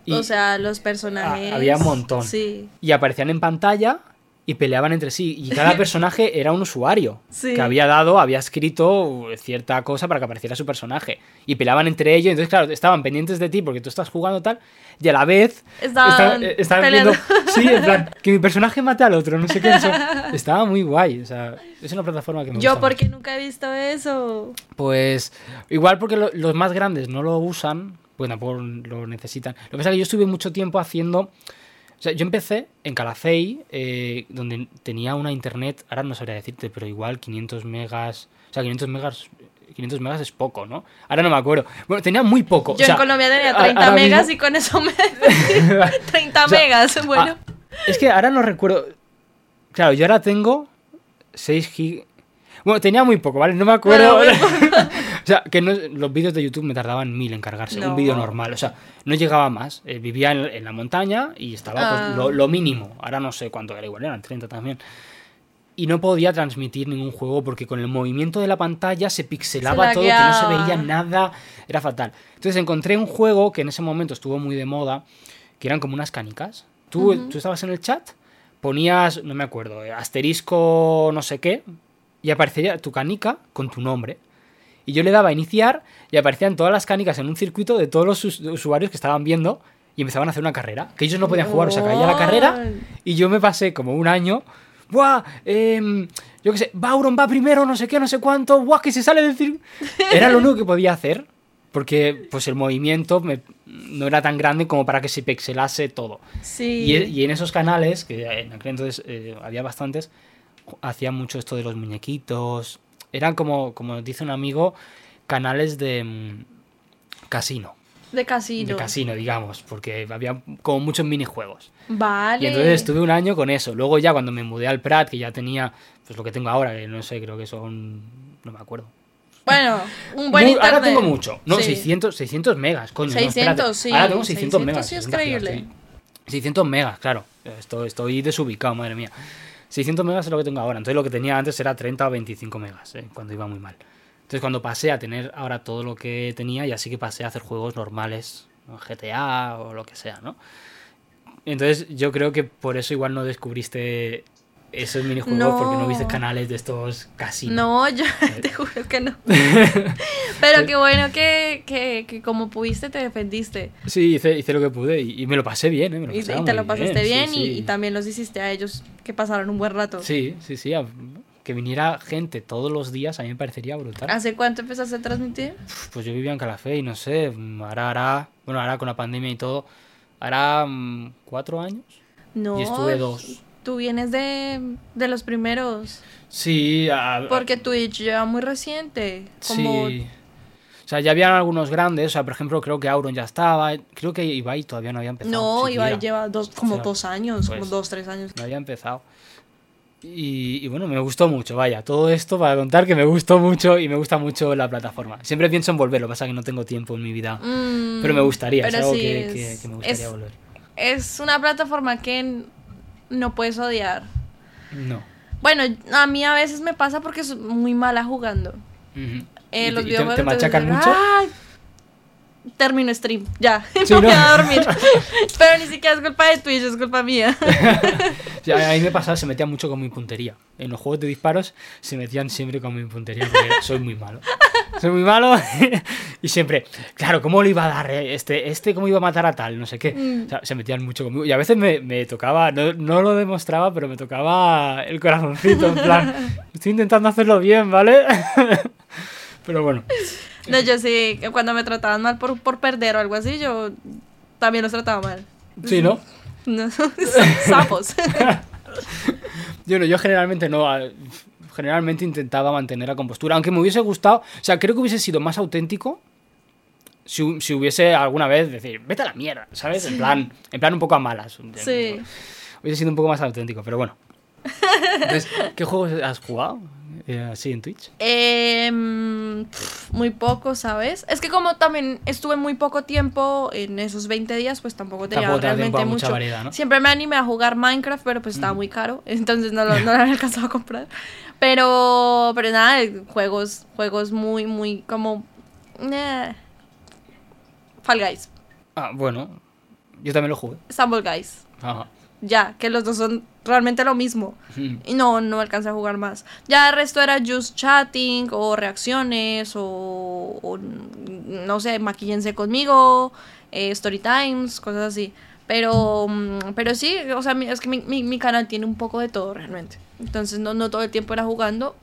y, o sea, los personajes. Había un montón. Sí. y aparecían en pantalla y peleaban entre sí. Y cada *laughs* personaje era un usuario Sí. que había dado, había escrito cierta cosa para que apareciera su personaje. Y peleaban entre ellos. Entonces, claro, estaban pendientes de ti porque tú estás jugando tal. Y a la vez Estaban eh, estaban viendo. *laughs* Sí, en plan, *laughs* que mi personaje mate al otro, no sé qué. eso- estaba muy guay. O sea, es una plataforma que me Yo gusta porque mucho. nunca he visto eso. Pues igual porque lo- los más grandes no lo usan, pues tampoco lo necesitan. Lo que pasa es que yo estuve mucho tiempo haciendo... O sea, yo empecé en Calafell, eh, donde tenía una internet, ahora no sabría decirte, pero igual 500 megas... O sea, 500 megas... 500 megas es poco, ¿no? Ahora no me acuerdo. Bueno, tenía muy poco. Yo o sea, en Colombia tenía a- 30 ahora megas mismo- y con eso me... *laughs* 30 O sea, megas, bueno. Ah, es que ahora no recuerdo. Claro, yo ahora tengo 6 gig. Bueno, tenía muy poco, ¿vale? No me acuerdo. Bueno, *laughs* sea, que no- los vídeos de YouTube me tardaban mil en cargarse. No. Un vídeo normal. O sea, no llegaba más. Eh, vivía en, en la montaña y estaba pues, Ah. lo, lo mínimo. Ahora no sé cuánto era, igual eran 30 también. Y no podía transmitir ningún juego porque con el movimiento de la pantalla se pixelaba Se todo, que no se veía nada. Era fatal. Entonces encontré un juego que en ese momento estuvo muy de moda, que eran como unas canicas. Tú, Ujú. tú estabas en el chat, ponías, no me acuerdo, eh, asterisco no sé qué, y aparecería tu canica con tu nombre. Y yo le daba a iniciar y aparecían todas las canicas en un circuito de todos los us- usuarios que estaban viendo y empezaban a hacer una carrera. Que ellos no podían jugar, o sea, caía la carrera y yo me pasé como un año. ¡Buah! em, yo qué sé, Bauron va primero, no sé qué, no sé cuánto. ¡Buah! Que se sale del circuito. Era lo único que podía hacer. Porque pues el movimiento me- no era tan grande como para que se pixelase todo. Sí. Y, e- y en esos canales, que en aquel entonces eh, había bastantes, hacían mucho esto de los muñequitos. Eran como, como dice un amigo, canales de mm, casino. De casino. De casino, digamos, porque había como muchos minijuegos. Vale. Y entonces estuve un año con eso. Luego ya cuando me mudé al Prat, que ya tenía pues lo que tengo ahora, que no sé, creo que son... no me acuerdo. Bueno, *laughs* un buen internet. ahora tengo mucho. No, Sí. 600, 600 megas, coño. no, 600, espérate. sí. Ahora tengo 600, 600 megas. sí es 600 gigas, creíble. sí. 600 megas, claro. Estoy, estoy desubicado, madre mía. 600 megas es lo que tengo ahora. Entonces lo que tenía antes era 30 o 25 megas, eh, cuando iba muy mal. Entonces cuando pasé a tener ahora todo lo que tenía, ya sí que pasé a hacer juegos normales, ¿no? GTA o lo que sea, ¿no? Entonces yo creo que por eso igual no descubriste esos minijuegos porque no viste No. canales de estos casinos. No, yo *laughs* te juro que no. *laughs* Pero qué bueno que, que, que como pudiste te defendiste. Sí, hice, hice lo que pude y, y me lo pasé bien, ¿eh? Me lo Y, y te lo pasaste sí, bien, y- sí. Y, también los hiciste a ellos que pasaron un buen rato. Sí, sí, sí. a- Que viniera gente todos los días a mí me parecería brutal. ¿Hace cuánto empezaste a transmitir? Pues yo vivía en Calafé y no sé, mm, ahora hará, bueno, ahora con la pandemia y todo, hará mm, cuatro años. No. Y estuve dos. Tú vienes de, de los primeros. Sí, a- Porque Twitch lleva muy reciente. Como sí. O sea, ya habían algunos grandes, o sea, por ejemplo, creo que Auron ya estaba, creo que Ibai todavía no había empezado. No, Ibai siquiera. lleva dos, como O sea, dos años, como pues, dos, tres años. No había empezado. Y, y bueno, me gustó mucho, vaya, todo esto para contar que me gustó mucho y me gusta mucho la plataforma. Siempre pienso en volver, lo que pasa es que no tengo tiempo en mi vida. Mm, Pero me gustaría, es algo sí que, es- que- que me gustaría es- volver. es una plataforma que no puedes odiar. No. Bueno, a mí a veces me pasa porque soy muy mala jugando. Eh, ¿Y los te- te- machacan mucho? ¡ay! Termino stream, ya. *laughs* Sí, me voy ¿no? a dormir. *laughs* Pero ni siquiera es culpa de Twitch, es culpa mía. *laughs* Sí, a mí me pasaba, se metían mucho con mi puntería. En los juegos de disparos se metían siempre con mi puntería porque soy muy malo. Soy muy malo y siempre, claro, ¿cómo le iba a dar eh? este, este cómo iba a matar a tal? No sé qué. Mm. O sea, se metían mucho conmigo. Y a veces me, me tocaba, no, no lo demostraba, pero me tocaba el corazoncito, en plan, estoy intentando hacerlo bien, ¿vale? pero bueno, No, yo sí, cuando me trataban mal por, por perder o algo así, yo también los trataba mal. sí, ¿no? *laughs* No, sapos. *laughs* Yo no, yo generalmente no. a- Generalmente intentaba mantener la compostura, aunque me hubiese gustado, o sea, creo que hubiese sido más auténtico si, si hubiese alguna vez decir, vete a la mierda, ¿sabes? En plan, en plan un poco a malas. Sí. Hubiese sido un poco más auténtico, pero bueno. *laughs* Entonces, ¿qué juegos has jugado eh, así en Twitch? Pf, muy poco, ¿sabes? Es que como también estuve muy poco tiempo en esos 20 días, pues tampoco tenía Tampoco realmente a mucha mucho. variedad, ¿no? Siempre me animé a jugar Minecraft, pero pues estaba muy caro, *laughs* entonces no lo, *laughs* no lo había alcanzado a comprar. Pero, pero nada, juegos, juegos muy, muy como... eh, Fall Guys, Ah, bueno, yo también lo jugué. Stumble Guys, Ajá. ya, que los dos son realmente lo mismo. Mm. Y no, no alcancé a jugar más. Ya el resto era just chatting o reacciones o, o, no sé, maquillense conmigo, eh, story times, cosas así. Pero, mm, pero sí, o sea, es que mi, mi, mi canal tiene un poco de todo realmente. Entonces no, no todo el tiempo era jugando,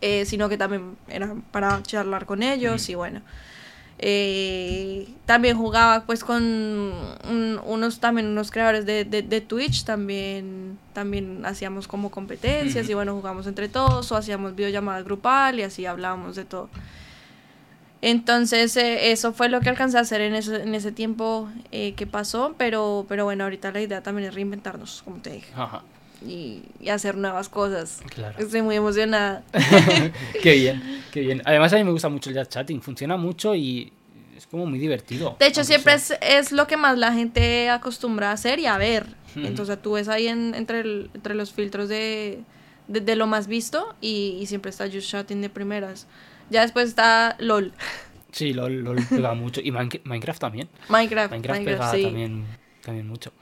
eh, sino que también era para charlar con ellos y bueno. Eh, también jugaba pues con un- unos también unos creadores de, de, de Twitch también también hacíamos como competencias y bueno jugamos entre todos o hacíamos videollamada grupal y así hablábamos de todo. Entonces eh, eso fue lo que alcancé a hacer en, eso, en ese tiempo eh, que pasó pero pero bueno ahorita la idea también es reinventarnos como te dije. Ajá. Y, y hacer nuevas cosas Claro. estoy muy emocionada *laughs* *laughs* qué bien, qué bien. Además a mí me gusta mucho el chat chatting, funciona mucho y es como muy divertido. De hecho, siempre es, es lo que más la gente acostumbra a hacer y a ver. Ujú. Entonces, tú ves ahí en- entre, el- entre los filtros de, de, de lo más visto y, y siempre está Just Chatting de primeras. Ya después está LOL, *laughs* Sí, LOL, LOL pega mucho. Y Minec- Minecraft también. Minecraft. Minecraft, Minecraft, pega sí. también, también mucho.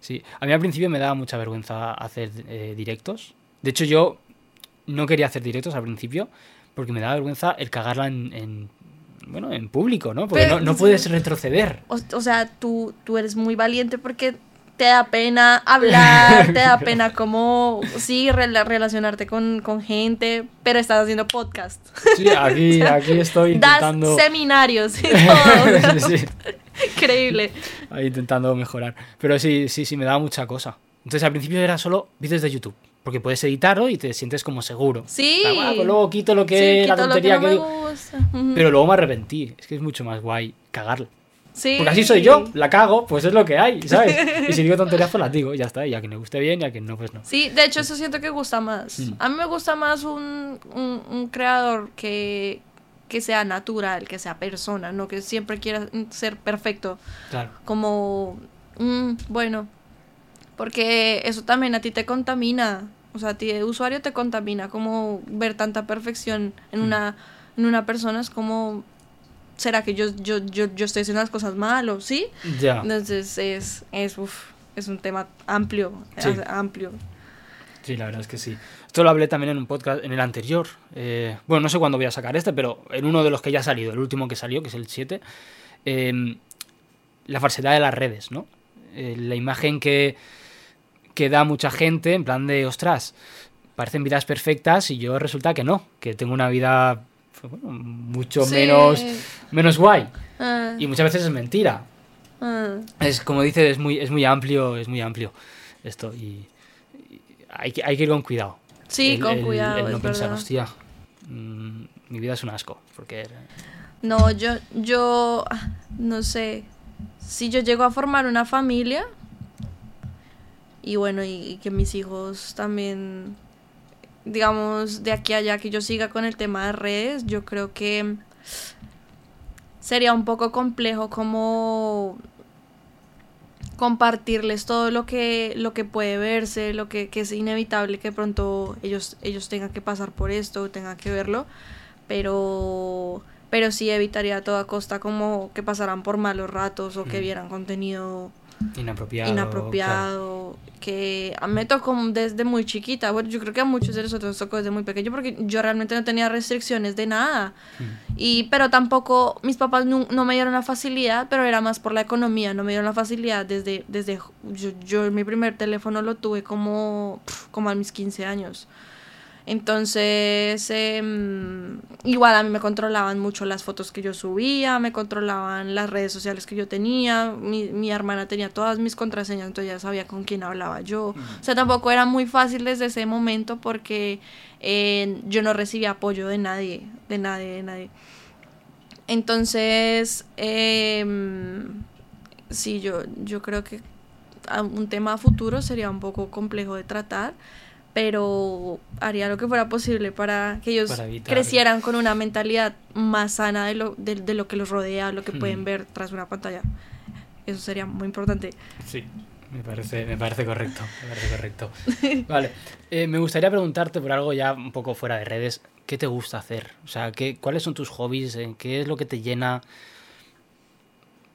Sí, a mí al principio me daba mucha vergüenza hacer eh, directos. De hecho, yo no quería hacer directos al principio porque me daba vergüenza el cagarla en, en, bueno, en público, ¿no? Porque Pero- no, no puedes retroceder. O, o sea, tú, tú eres muy valiente porque te da pena hablar, te da *laughs* pena como, sí, rela- relacionarte con, con gente, pero estás haciendo podcast. Sí, aquí, *laughs* aquí estoy Das intentando... seminarios y *laughs* todo. Sí. Increíble. ahí intentando mejorar. Pero sí, sí, sí, me daba mucha cosa. Entonces al principio era solo vídeos de YouTube. Porque puedes editarlo y te sientes como seguro. Sí. Bueno, pues luego quito lo que Sí, la tontería no que, me digo. gusta. Ujú. Pero luego me arrepentí. Es que es mucho más guay cagarla. Sí. Porque así soy yo, la cago, pues es lo que hay, ¿sabes? Y si digo tonterías, pues las digo, y ya está. Y a quien le guste bien y a quien no, pues no. Sí, de hecho eso siento que gusta más. Mm. A mí me gusta más un, un, un creador que, que sea natural, que sea persona, no que siempre quiera ser perfecto. Claro. Como, mm, bueno, porque eso también a ti te contamina. O sea, a ti de usuario te contamina. Como ver tanta perfección en Mm. una, en una persona es como... ¿Será que yo, yo, yo, yo estoy haciendo las cosas mal o sí? Ya. Entonces es, es, uf, es un tema amplio, Sí. amplio. Sí, la verdad es que sí. Esto lo hablé también en un podcast, en el anterior. Eh, bueno, no sé cuándo voy a sacar este, pero en uno de los que ya ha salido, el último que salió, que es el 7. eh, la falsedad de las redes, ¿no? Eh, la imagen que, que da mucha gente, en plan de, ostras, parecen vidas perfectas y yo resulta que no, que tengo una vida pues, bueno, mucho Sí. menos, menos guay. Ah, Y muchas veces es mentira. ah. Es como dices, es muy, es muy amplio, es muy amplio esto. Y, y hay, que, hay que ir con cuidado. Sí, El- con el- cuidado, el no es pensar, verdad. hostia, mm, mi vida es un asco. Porque No, yo, yo, ah, no sé, si yo llego a formar una familia y bueno, y, y que mis hijos también, digamos, de aquí a allá, que yo siga con el tema de redes, yo creo que sería un poco complejo como compartirles todo lo que, lo que puede verse, lo que, que es inevitable que pronto ellos, ellos tengan que pasar por esto, tengan que verlo, pero, pero sí evitaría a toda costa como que pasaran por malos ratos o que vieran contenido Inapropiado. inapropiado, que a mí me tocó desde muy chiquita, bueno, yo creo que a muchos de nosotros nos tocó desde muy pequeño porque yo realmente no tenía restricciones de nada, claro. y, pero tampoco mis papás no, no me dieron la facilidad, pero era más por la economía, no me dieron la facilidad desde, desde yo, yo mi primer teléfono lo tuve como, como a mis 15 años. Entonces, em, igual a mí me controlaban mucho las fotos que yo subía, me controlaban las redes sociales que yo tenía, mi, mi hermana tenía todas mis contraseñas, entonces ya sabía con quién hablaba yo. O sea, tampoco era muy fácil desde ese momento porque eh, yo no recibía apoyo de nadie, de nadie, de nadie. Entonces, em, sí, yo, yo creo que un tema futuro sería un poco complejo de tratar, pero haría lo que fuera posible para que ellos Para crecieran con una mentalidad más sana de lo, de, de lo que los rodea, lo que Hmm. pueden ver tras una pantalla. Eso sería muy importante. Sí, me parece, me parece correcto. Me parece correcto. *laughs* Vale. eh, me gustaría preguntarte por algo ya un poco fuera de redes. ¿Qué te gusta hacer? O sea, ¿qué, ¿cuáles son tus hobbies? Eh, ¿Qué es lo que te llena?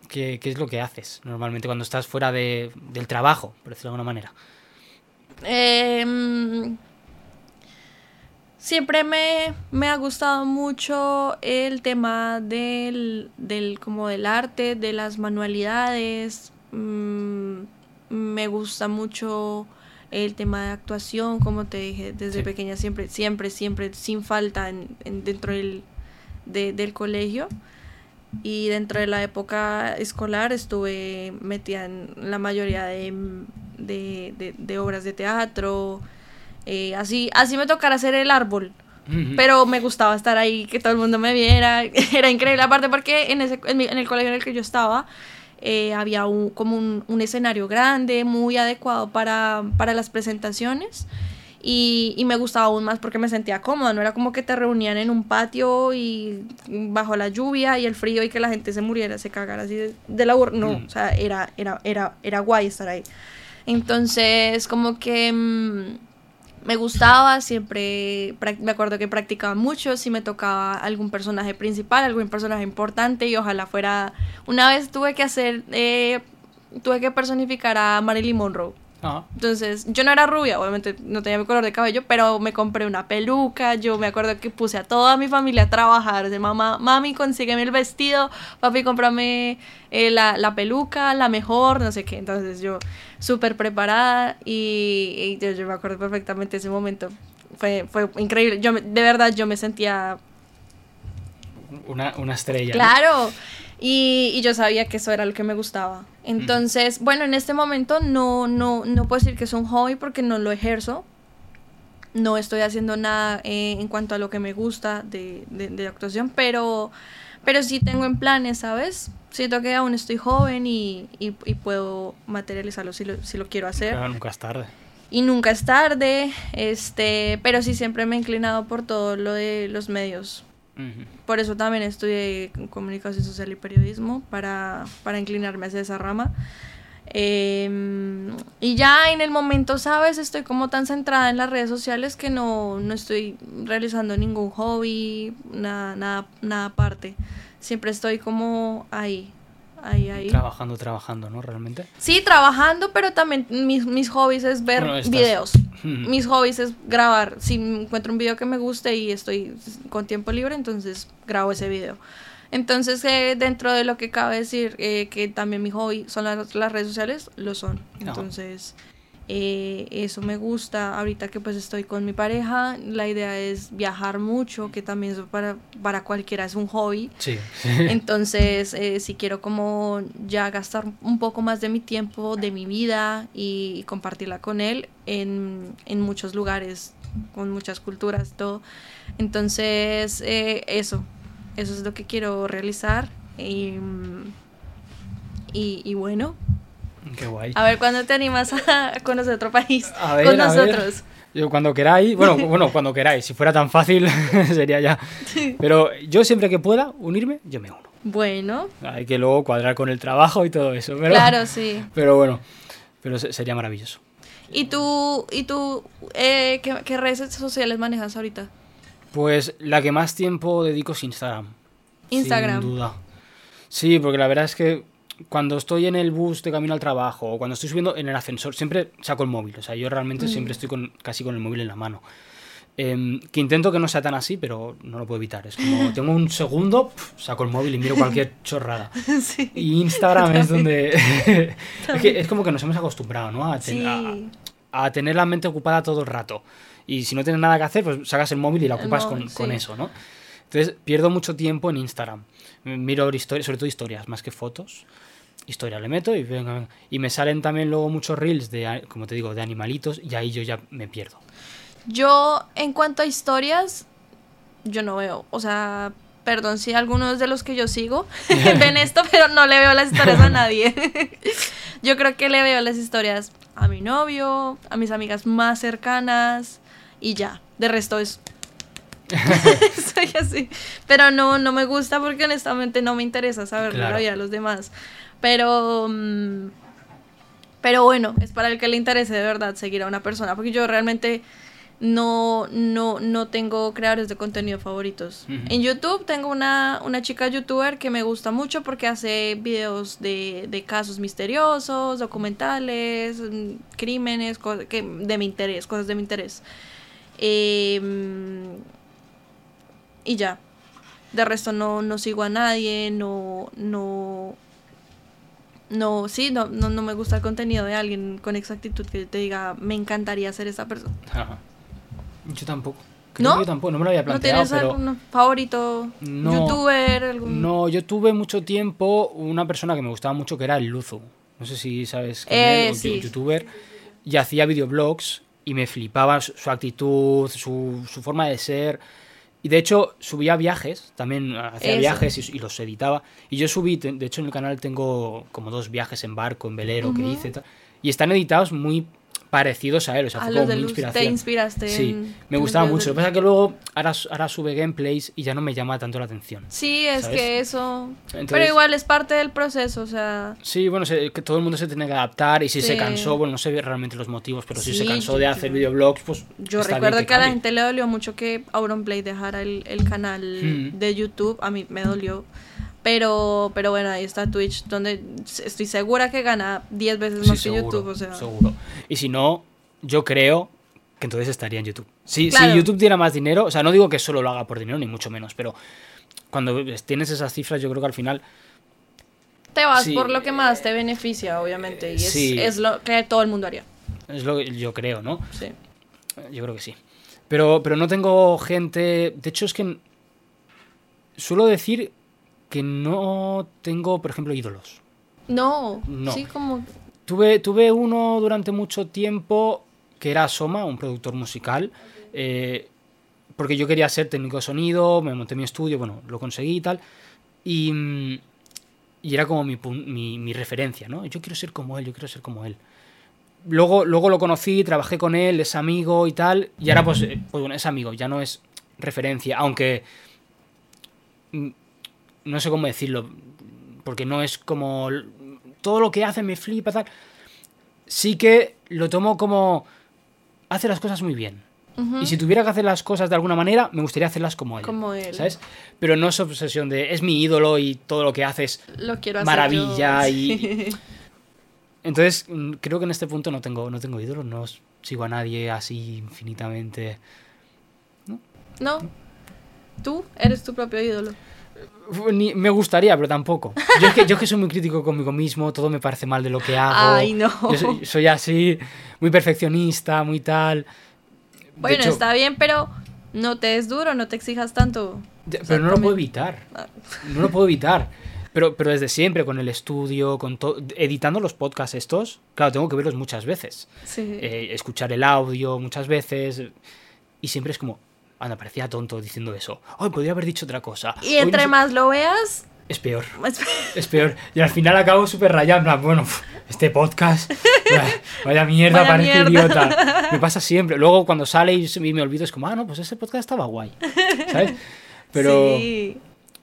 ¿Qué, qué es lo que haces normalmente cuando estás fuera de, del trabajo, por decirlo de alguna manera? Em, siempre me, me ha gustado mucho el tema del, del, como del arte, de las manualidades. Mm, me gusta mucho el tema de actuación, como te dije, desde Sí. pequeña siempre, siempre, siempre, sin falta en, en- dentro del, de- del colegio. Y dentro de la época escolar estuve metida en la mayoría de, de, de- de obras de teatro. eh, así, así me tocara hacer el árbol. Pero me gustaba estar ahí, que todo el mundo me viera. *laughs* Era increíble. Aparte porque en, ese, en, mi- en el colegio en el que yo estaba eh, había un, como un, un escenario grande, muy adecuado para, para las presentaciones. Y, y me gustaba aún más porque me sentía cómoda, no era como que te reunían en un patio y bajo la lluvia y el frío y que la gente se muriera, se cagara así de, de la bur- No, Mm. o sea, era, era, era, era guay estar ahí. Entonces, como que mm, me gustaba, siempre me acuerdo que practicaba mucho, si me tocaba algún personaje principal, algún personaje importante y ojalá fuera... Una vez tuve que hacer, eh, tuve que personificar a Marilyn Monroe. Entonces, yo no era rubia, obviamente no tenía mi color de cabello, pero me compré una peluca, yo me acuerdo que puse a toda mi familia a trabajar, de mamá, mami, consígueme el vestido, papi, cómprame eh, la, la peluca, la mejor, no sé qué, entonces yo súper preparada y, y yo, yo me acuerdo perfectamente ese momento, fue, fue increíble, yo de verdad yo me sentía una, una estrella. ¿no? Y, y yo sabía que eso era lo que me gustaba. Entonces, bueno, en este momento no, no, no puedo decir que es un hobby porque no lo ejerzo. No estoy haciendo nada eh, en cuanto a lo que me gusta de, de, de actuación, pero, pero sí tengo en planes, ¿sabes? Siento que aún estoy joven y, y, y puedo materializarlo si lo, si lo quiero hacer Claro, nunca es tarde. y nunca es tarde, este, pero sí siempre me he inclinado por todo lo de los medios. Por eso también estudié comunicación social y periodismo para, para inclinarme hacia esa rama. Em, y ya en el momento, ¿sabes? Estoy como tan centrada en las redes sociales que no, no estoy realizando ningún hobby, nada, nada, nada aparte. Siempre estoy como ahí, ahí, ahí. Trabajando, trabajando, ¿no? Realmente. Sí, trabajando, pero también mis, mis hobbies es ver Bueno, videos. Mis hobbies es grabar. Si encuentro un video que me guste y estoy con tiempo libre, entonces grabo ese video. Entonces, eh, dentro de lo que cabe decir eh, que también mi hobby son las, las redes sociales, lo son. Entonces, eh, eso me gusta. Ahorita que pues estoy con mi pareja, la idea es viajar mucho, que también eso para, para cualquiera es un hobby. Sí. *laughs* Entonces, eh, si quiero como ya gastar un poco más de mi tiempo, de mi vida y, y compartirla con él en, en muchos lugares, con muchas culturas, todo. Entonces, eh, eso, eso es lo que quiero realizar. Y, y, y bueno, Qué guay. a ver cuándo te animas a conocer otro país A ver, con a nosotros. Yo cuando queráis, bueno, *laughs* bueno, cuando queráis, si fuera tan fácil *laughs* sería ya. Pero yo siempre que pueda unirme, yo me uno. Bueno, Hay que luego cuadrar con el trabajo y todo eso. Pero, claro, sí. Pero bueno, pero se- sería maravilloso. ¿Y tú, y tú eh, ¿qué, qué redes sociales manejas ahorita? Pues la que más tiempo dedico es Instagram. Instagram. Sin duda. Sí, porque la verdad es que cuando estoy en el bus de camino al trabajo o cuando estoy subiendo en el ascensor, siempre saco el móvil. O sea, yo realmente siempre estoy con, casi con el móvil en la mano. Em, que intento que no sea tan así, pero no lo puedo evitar. Es como, *laughs* tengo un segundo, saco el móvil y miro cualquier *laughs* chorrada. sí. Y Instagram es donde... *laughs* es, que es como que nos hemos acostumbrado, ¿no? A, ten- Sí. a- a tener la mente ocupada todo el rato. Y si no tienes nada que hacer, pues sacas el móvil y la ocupas móvil, con, con sí. eso, ¿no? Entonces pierdo mucho tiempo en Instagram. Miro historias, sobre todo historias, más que fotos. Historia le meto y venga, venga. Y me salen también luego muchos reels de, como te digo, de animalitos y ahí yo ya me pierdo. Yo, en cuanto a historias, yo no veo, o sea, perdón si algunos de los que yo sigo *laughs* ven esto, pero no le veo las historias a nadie. *laughs* yo creo que le veo las historias a mi novio, a mis amigas más cercanas y ya. De resto es... *laughs* Soy así. Pero no, no me gusta porque honestamente no me interesa saber de la Claro. vida de los demás. Pero... mm, pero bueno, es para el que le interese de verdad seguir a una persona. Porque yo realmente no, no, no tengo creadores de contenido favoritos. En YouTube tengo una, una chica youtuber que me gusta mucho porque hace videos de, de casos misteriosos, documentales, mm, crímenes, cosas que, de mi interés, cosas de mi interés. Em, y ya. De resto no, no sigo a nadie, no, no, no, sí, no, no, no me gusta el contenido de alguien con exactitud que te diga, me encantaría ser esa persona. Ajá. Yo tampoco. Creo ¿No? que yo tampoco, no me lo había ¿No planteado, tienes pero... algún favorito No. youtuber? Algún... No, yo tuve mucho tiempo una persona que me gustaba mucho que era el Luzu. No sé si sabes quién Eh, es, un sí. youtuber. Y hacía videoblogs y me flipaba su, su actitud, su, su forma de ser. Y de hecho subía viajes, también hacía Eso. viajes y, y los editaba. Y yo subí, de hecho en el canal tengo como dos viajes en barco, en velero que Ujú. hice. y tal. Y están editados muy parecidos a él, o sea, a fue como de Luz inspiración. te inspiraste. Sí, en- me gustaba mucho. Lo que pasa es que luego ahora, ahora sube gameplays y ya no me llama tanto la atención. Sí, es ¿sabes? que eso... Pero Entonces- igual es parte del proceso, o sea... Sí, bueno, se- que todo el mundo se tiene que adaptar y si se Sí. cansó, bueno, no sé realmente los motivos, pero si se cansó de hacer videoblogs, pues Yo está bien recuerdo que, a la gente le dolió mucho que Auronplay dejara el, el canal Mm. de YouTube. A mí me dolió. Pero, pero bueno, ahí está Twitch, donde estoy segura que gana 10 veces Sí, más que seguro, YouTube. O sea, seguro. Y si no, yo creo que entonces estaría en YouTube. Si, Claro. si YouTube diera más dinero, o sea, no digo que solo lo haga por dinero, ni mucho menos, pero cuando tienes esas cifras, yo creo que al final te vas Sí, por lo que más te beneficia, obviamente. Y es, sí. es lo que todo el mundo haría. es lo que yo creo, ¿no? Sí. Yo creo que sí. Pero, pero no tengo gente. De hecho, es que suelo decir que no tengo, por ejemplo, ídolos. No, No. sí, como. Tuve, tuve uno durante mucho tiempo que era Soma, un productor musical. eh, porque yo quería ser técnico de sonido, me monté mi estudio, bueno, lo conseguí y tal. Y, mm, y era como mi, mi, mi referencia, ¿no? Yo quiero ser como él, yo quiero ser como él. Luego, luego lo conocí, trabajé con él, es amigo y tal. Y ahora, pues, eh, pues bueno, es amigo, ya no es referencia. Aunque. No sé cómo decirlo. Porque no es como. Todo lo que hace me flipa, tal. Sí que lo tomo como. Hace las cosas muy bien. Y si tuviera que hacer las cosas de alguna manera, me gustaría hacerlas como él. Como él. ¿Sabes? Pero no es obsesión de. Es mi ídolo y todo lo que hace es Lo quiero hacer. maravilla yo. y- *laughs* Entonces, mm, creo que en este punto no tengo, no tengo ídolos, no sigo a nadie así infinitamente. No. Tú eres tu propio ídolo. Ni- me gustaría, pero tampoco. Yo es, que, yo es que soy muy crítico conmigo mismo, todo me parece mal de lo que hago. Ay, no. Yo soy, soy así, muy perfeccionista, muy tal. Bueno, hecho, está bien, pero no te des duro, no te exijas tanto. de- o sea, pero no lo puedo evitar. No lo puedo evitar. Pero, pero desde siempre, con el estudio, con todo. Editando los podcasts estos, claro, tengo que verlos muchas veces. Sí. eh, escuchar el audio muchas veces y siempre es como, anda, parecía tonto diciendo eso. Ay, podría haber dicho otra cosa. y Hoy no entre sé-". más lo veas, Es peor, es peor. Y al final acabo súper rayado, en plan, bueno, este podcast, vaya, mierda, Vaya parece mierda. idiota. Me pasa siempre. Luego cuando sale y, me olvido es como, ah, no, pues ese podcast estaba guay. ¿Sabes? Pero Sí.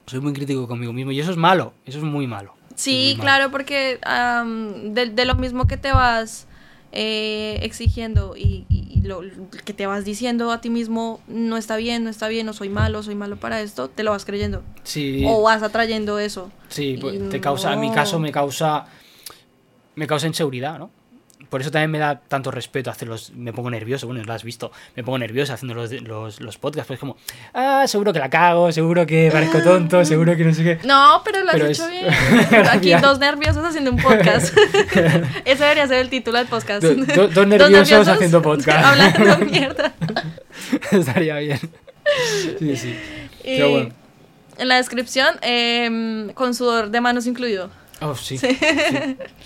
soy muy crítico conmigo mismo y eso es malo, eso es muy malo. Sí, claro, porque de lo mismo que te vas eh, exigiendo y, y lo que te vas diciendo a ti mismo, no está bien, no está bien, no soy malo, soy malo para esto, te lo vas creyendo. Sí, O vas atrayendo eso. sí, pues, te causa, en mi caso me causa, me causa inseguridad, ¿no? Por eso también me da tanto respeto hacerlos, me pongo nervioso, bueno, lo has visto, me pongo nervioso haciendo los, los, los podcasts, pues como, ah, seguro que la cago, seguro que parezco tonto, *laughs* seguro que no sé qué. No, pero lo has Pero hecho es- bien. *laughs* Aquí dos nerviosos haciendo un podcast. *laughs* Ese debería ser el título del podcast. Do- do- dos nerviosos haciendo podcast. Hablando mierda. Estaría bien. Sí, sí. Y Pero bueno. En la descripción, em, con sudor de manos incluido. Oh, sí. Sí,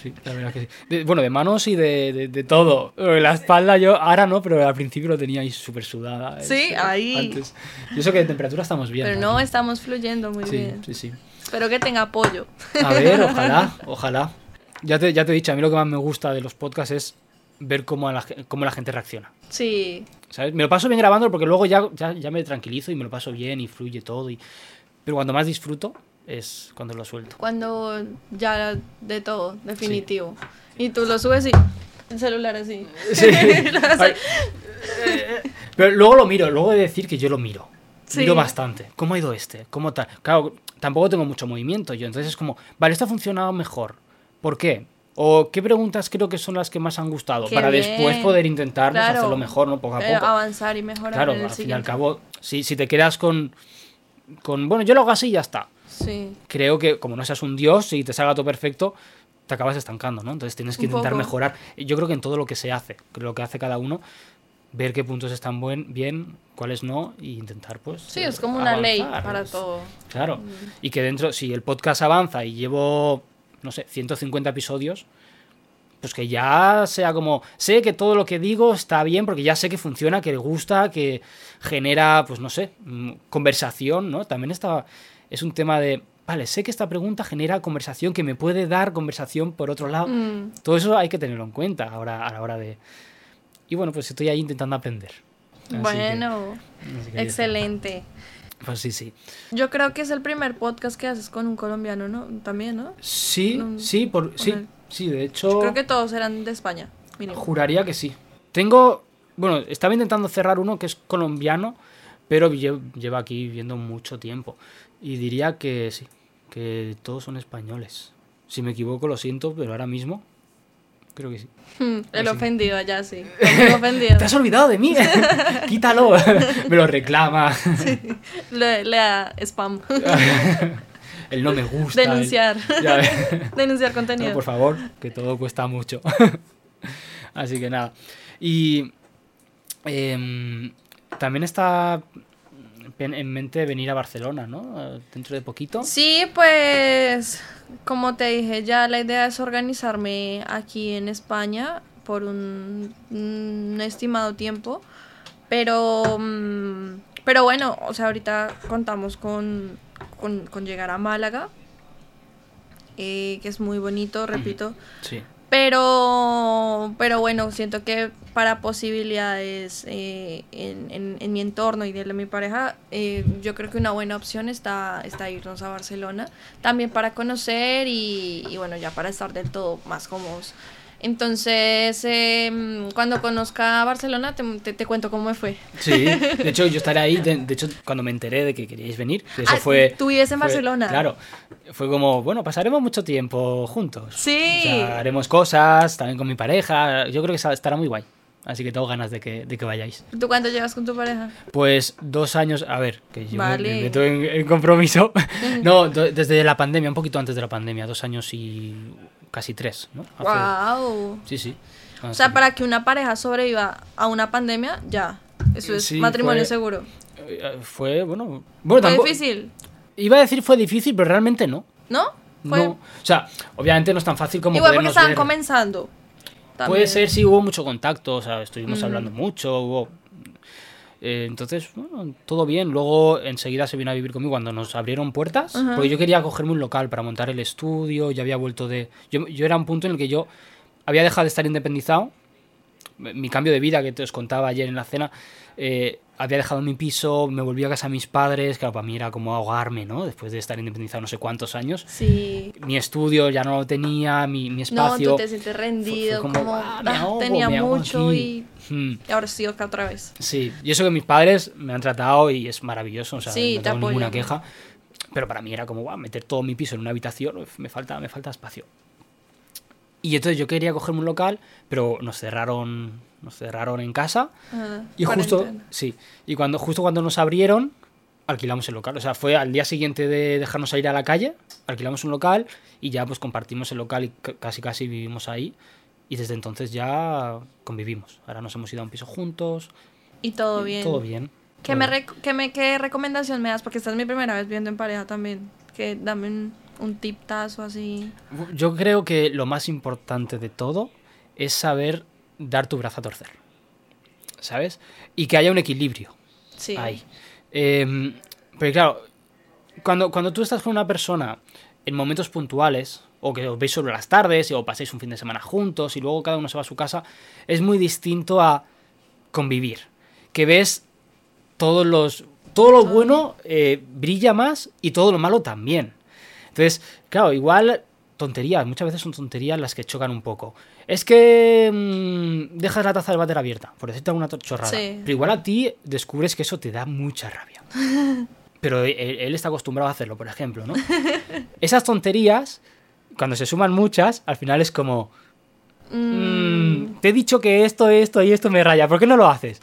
sí, la verdad que sí. De- bueno, de manos y de, de, de todo. Eh, La espalda yo, ahora no, pero al principio lo tenía ahí súper sudada. eh, Sí, ahí. Antes. Y eso que de temperatura estamos bien. Pero no, estamos fluyendo muy Sí, bien. sí, sí. Espero que tenga apoyo. A ver, ojalá, *laughs* ojalá. Ya te, ya te he dicho, a mí lo que más me gusta de los podcasts es ver cómo la, cómo la gente reacciona. Sí. ¿Sabes? Me lo paso bien grabando porque luego ya, ya, ya me tranquilizo y me lo paso bien y fluye todo. Y... Pero cuando más disfruto es cuando lo suelto. Cuando ya de todo, definitivo. Y tú lo subes y el celular así. Sí. *laughs* Pero luego lo miro, luego de decir que yo lo miro. Sí. Miro bastante. ¿Cómo ha ido este? ¿Cómo tal? Claro, tampoco tengo mucho movimiento yo. Entonces es como, vale, esto ha funcionado mejor. ¿Por qué? O qué preguntas creo que son las que más han gustado Qué para bien. después poder intentar Claro. hacerlo mejor, ¿no? Poco a Eh, poco. avanzar y mejorar Claro, en el al fin y al cabo, si, si te quedas con, con, bueno, yo lo hago así y ya está. Sí. Creo que como no seas un dios y te salga todo perfecto, te acabas estancando, ¿no? Entonces tienes que Un intentar poco. mejorar. Yo creo que en todo lo que se hace, lo que hace cada uno, ver qué puntos están buen, bien, cuáles no, e intentar, pues. Sí, es como una ley para todo. Claro. Y que dentro, si el podcast avanza y llevo, no sé, 150 episodios, pues que ya sea como, sé que todo lo que digo está bien porque ya sé que funciona, que gusta, que genera, pues no sé, mm, conversación, ¿no? También está, es un tema de, vale, sé que esta pregunta genera conversación, que me puede dar conversación por otro lado. Mm. Todo eso hay que tenerlo en cuenta ahora, a la hora de... Y bueno, pues estoy ahí intentando aprender. Así Bueno, que excelente. Pues sí, sí. Yo creo que es el primer podcast que haces con un colombiano, ¿no? También, ¿no? Sí, sí, por, sí, el- sí, de hecho... Yo creo que todos eran de España. mínimo. Juraría que sí. Tengo. Bueno, estaba intentando cerrar uno que es colombiano, pero lle- lleva aquí viviendo mucho tiempo. Y diría que sí, que todos son españoles. Si me equivoco, lo siento, pero ahora mismo creo que sí. El Sí. ofendido allá, sí. El *laughs* ofendido. ¡Te has olvidado de mí! *laughs* *laughs* ¡Quítalo! me lo reclama. Le, le da spam. El no me gusta. el- Denunciar. Denunciar No, contenido. por favor, que todo cuesta mucho. Así que nada. Y em, también está en en mente venir a Barcelona, ¿no? Eh, Dentro de poquito. Sí, pues como te dije, ya la idea es organizarme aquí en España por un, un estimado tiempo. Pero, mm, pero bueno, o sea, ahorita contamos con, con, con llegar a Málaga, eh, que es muy bonito, repito. Sí. Pero, pero bueno, siento que para posibilidades eh, en, en- en mi entorno y de mi pareja, eh, yo creo que una buena opción está, está irnos a Barcelona. También para conocer y, y bueno, ya para estar del todo más cómodos. Entonces, em, cuando conozca Barcelona, te, te- te cuento cómo me fue. Sí, de hecho yo estaré ahí, de, *laughs* de hecho cuando me enteré de que queríais venir, que eso Ah, fue... tú vives en fue- Barcelona. Claro, fue como, bueno, pasaremos mucho tiempo juntos. Sí. O sea, haremos cosas, también con mi pareja, yo creo que estará muy guay. Así que tengo ganas de que, de que vayáis. ¿Tú cuánto llevas con tu pareja? Pues dos años, a ver, que yo me- Vale. me meto en, en compromiso. *laughs* no, do- desde la pandemia, un poquito antes de la pandemia, dos años y casi tres, ¿no? Hace- ¡Wow! Sí, sí. O sea, para que una pareja sobreviva a una pandemia, ya. Eso es Sí, matrimonio fue- seguro. Eh, Fue, bueno... Bueno, Fue tampoco... difícil, Iba a decir fue difícil, pero realmente no. ¿no? Fue No. O sea, obviamente no es tan fácil como igual porque estaban ver. comenzando. Puede ser, sí, hubo mucho contacto, o sea, estuvimos Mm. hablando mucho, hubo... eh, entonces, bueno, todo bien. Luego enseguida se vino a vivir conmigo cuando nos abrieron puertas, porque yo quería cogerme un local para montar el estudio, ya había vuelto de... Yo, yo era un punto en el que yo había dejado de estar independizado, mi cambio de vida que te os contaba ayer en la cena, eh, había dejado mi piso, me volví a casa a mis padres, claro, para mí era como ahogarme, ¿no? Después de estar independizado no sé cuántos años. Sí. Mi estudio ya no lo tenía, mi, mi espacio. No, tú te sientes rendido, fue- fue como, "Ah, me "Ah, ahogo, tenía me mucho aquí". y, Hmm. y ahora acá otra vez. Sí, y eso que mis padres me han tratado y es maravilloso, o sea, Sí, no te tengo ninguna apoyan. queja. Pero para mí era como, "Guau, meter todo mi piso en una habitación, me falta, me falta espacio. Y entonces yo quería cogerme un local, pero nos cerraron, nos cerraron en casa. Ah, Y justo, cuarentena. sí, y cuando, justo cuando nos abrieron, alquilamos el local. O sea, fue al día siguiente de dejarnos ir a la calle, alquilamos un local y ya pues compartimos el local y casi casi vivimos ahí. Y desde entonces ya convivimos. Ahora nos hemos ido a un piso juntos. Y todo y bien. Todo bien. ¿Qué, me rec- qué me, ¿Qué recomendación me das? Porque esta es mi primera vez viendo en pareja también. Que dame un, un tiptazo así. Yo creo que lo más importante de todo es saber dar tu brazo a torcer. ¿Sabes? Y que haya un equilibrio. Sí. ahí. Eh, pero claro, cuando, cuando tú estás con una persona en momentos puntuales, o que os veis solo las tardes, o pasáis un fin de semana juntos, y luego cada uno se va a su casa, es muy distinto a convivir. Que ves todos los. Todo lo bueno eh, brilla más y todo lo malo también. Entonces, claro, igual tonterías, muchas veces son tonterías las que chocan un poco. Es que mm, dejas la taza del váter abierta, por decirte alguna chorrada. Sí. Pero igual a ti descubres que eso te da mucha rabia. *laughs* Pero él, él está acostumbrado a hacerlo, por ejemplo, ¿no? Esas tonterías, cuando se suman muchas, al final es como... "Mm, te he dicho que esto, esto y esto me raya, ¿por qué no lo haces?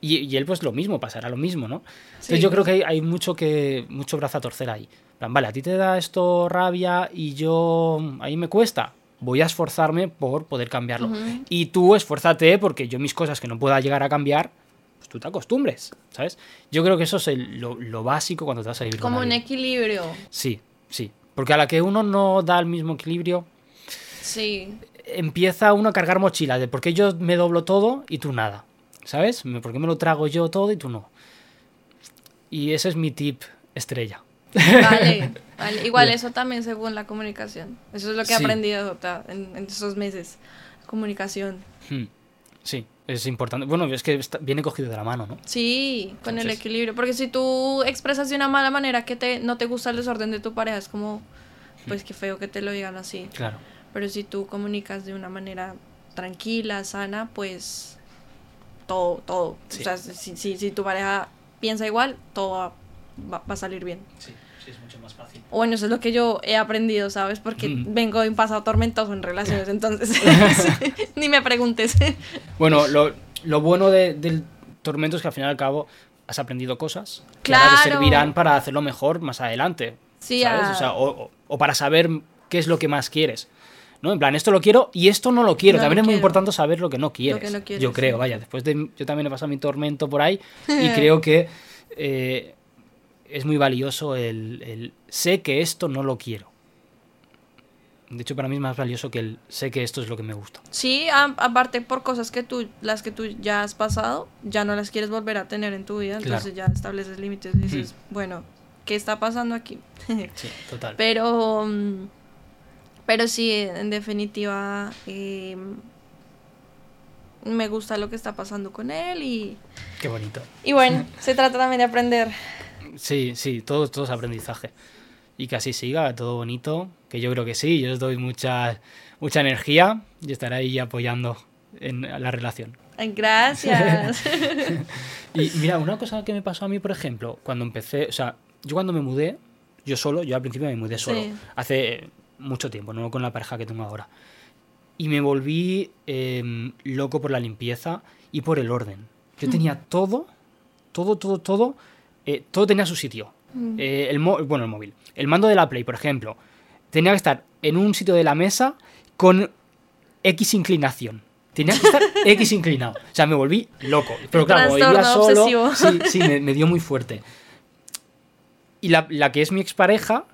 Y, y él pues lo mismo, pasará lo mismo, ¿no? Entonces Sí. yo creo que hay, hay mucho que mucho brazo a torcer ahí. Plan, Vale, a ti te da esto rabia y yo ahí me cuesta. Voy a esforzarme por poder cambiarlo. Y tú esfuérzate porque yo mis cosas que no pueda llegar a cambiar, pues tú te acostumbres, ¿sabes? Yo creo que eso es el- lo, lo básico cuando te vas a vivir con Como un equilibrio. Sí, sí. Porque a la que uno no da el mismo equilibrio, Sí. empieza uno a cargar mochilas de por qué yo me doblo todo y tú nada. ¿Sabes? ¿Por qué me lo trago yo todo y tú no? Y ese es mi tip estrella. Vale, *laughs* vale. Igual Bien. eso también según la comunicación. Eso es lo que he Sí. aprendido en, en estos meses. Comunicación. Hmm. Sí, es importante. Bueno, es que está- viene cogido de la mano, ¿no? Sí, con el equilibrio. Porque si tú expresas de una mala manera que te, no te gusta el desorden de tu pareja, es como, pues qué feo que te lo digan así. Claro. Pero si tú comunicas de una manera tranquila, sana, pues todo, todo. Sí. O sea, si, si, si tu pareja piensa igual, todo va, va- va a salir bien. Sí, sí, es mucho más fácil. Bueno, eso es lo que yo he aprendido, ¿sabes? Porque Mm. vengo de un pasado tormentoso en relaciones, *laughs* entonces *laughs* *laughs* ni me preguntes. Bueno, lo, lo bueno de- del tormento es que al final y al cabo has aprendido cosas que ahora te Claro. servirán para hacerlo mejor más adelante. Sí, ¿sabes? a- O, sea, o- o- o para saber qué es lo que más quieres. ¿no? En plan, esto lo quiero y esto no lo quiero. No También lo es muy importante saber lo que no quieres. que no quieres, yo creo, sí. vaya. Después de. Yo también he pasado mi tormento por ahí y creo que eh, es muy valioso el, el sé que esto no lo quiero. De hecho, para mí es más valioso que el sé que esto es lo que me gusta. Sí, aparte por cosas que tú, las que tú ya has pasado, ya no las quieres volver a tener en tu vida, entonces ya estableces límites y dices, bueno, ¿qué está pasando aquí? *laughs* Sí, total. pero, mm, pero sí, en definitiva, eh, me gusta lo que está pasando con él y, Qué bonito. y bueno, se trata también de aprender. Sí, sí, todo, todo es aprendizaje. Y que así siga, todo bonito, que yo creo que sí, yo os doy mucha, mucha energía y estaré ahí apoyando en la relación. Gracias. *laughs* Y mira, una cosa que me pasó a mí, por ejemplo, cuando empecé, o sea, yo cuando me mudé, yo solo, yo al principio me mudé solo, Sí. hace mucho tiempo, no con la pareja que tengo ahora. Y me volví em, loco por la limpieza y por el orden. Yo tenía todo, todo, todo, todo, eh, todo tenía su sitio. Mm. Eh, el bueno, el móvil. El mando de la Play, por ejemplo, tenía que estar en un sitio de la mesa con X inclinación. Tenía que estar *laughs* X inclinado. O sea, me volví loco. Pero claro, vivía solo, sí, sí, me, me dio muy fuerte. Y la, la que es mi expareja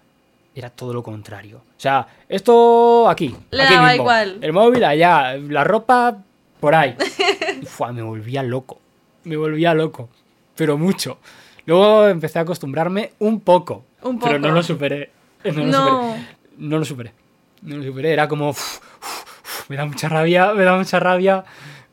era todo lo contrario. O sea, esto aquí. Le aquí daba mismo. igual. El móvil allá, la ropa por ahí. *laughs* Fua, me volvía loco. Me volvía loco. Pero mucho. Luego empecé a acostumbrarme un poco. Un Pero no poco. lo superé. *laughs* No lo No. superé. No lo superé. No lo superé. Era como. uf, uf, uf, me da mucha rabia, me da mucha rabia.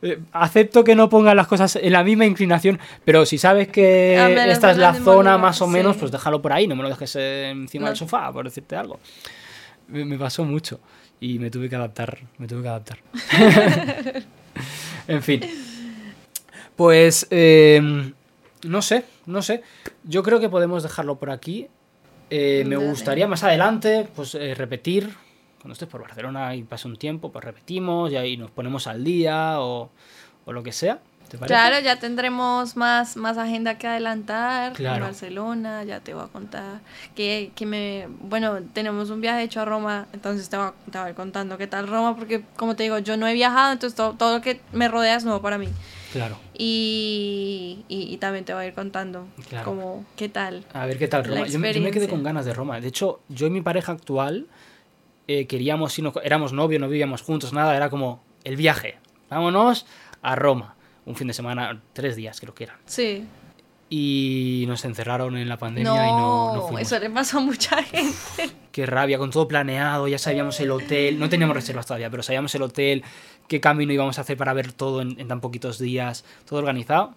Eh, acepto que no pongan las cosas en la misma inclinación, pero si sabes que menos esta es la zona lugar, más o menos, pues déjalo por ahí, no me lo dejes eh, encima No. del sofá, por decirte algo. Me, me pasó mucho y me tuve que adaptar, me tuve que adaptar. *laughs* *laughs* en fin. Pues eh, no sé, no sé. Yo creo que podemos dejarlo por aquí. Eh, me gustaría más adelante, pues eh, repetir. Cuando estés por Barcelona y pase un tiempo, pues repetimos y ahí nos ponemos al día o, o lo que sea. Claro, ya tendremos más, más agenda que adelantar en Claro. Barcelona, ya te voy a contar que, que me, bueno, tenemos un viaje hecho a Roma, entonces te voy, a, te voy a ir contando qué tal Roma, porque como te digo, yo no he viajado, entonces todo, todo lo que me rodea es nuevo para mí. Claro. Y, y, y también te voy a ir contando Claro. como qué tal. A ver qué tal Roma. Yo me, yo me quedé con ganas de Roma. De hecho, yo y mi pareja actual eh, queríamos, irnos- éramos novios, no vivíamos juntos, nada. Era como el viaje. Vámonos a Roma. Un fin de semana, tres días creo que eran. Sí. Y nos encerraron en la pandemia No, y no, no fuimos. eso le pasó a mucha gente. *laughs* Qué rabia, con todo planeado, ya sabíamos el hotel, no teníamos reservas todavía, pero sabíamos el hotel, qué camino íbamos a hacer para ver todo en, en tan poquitos días, todo organizado,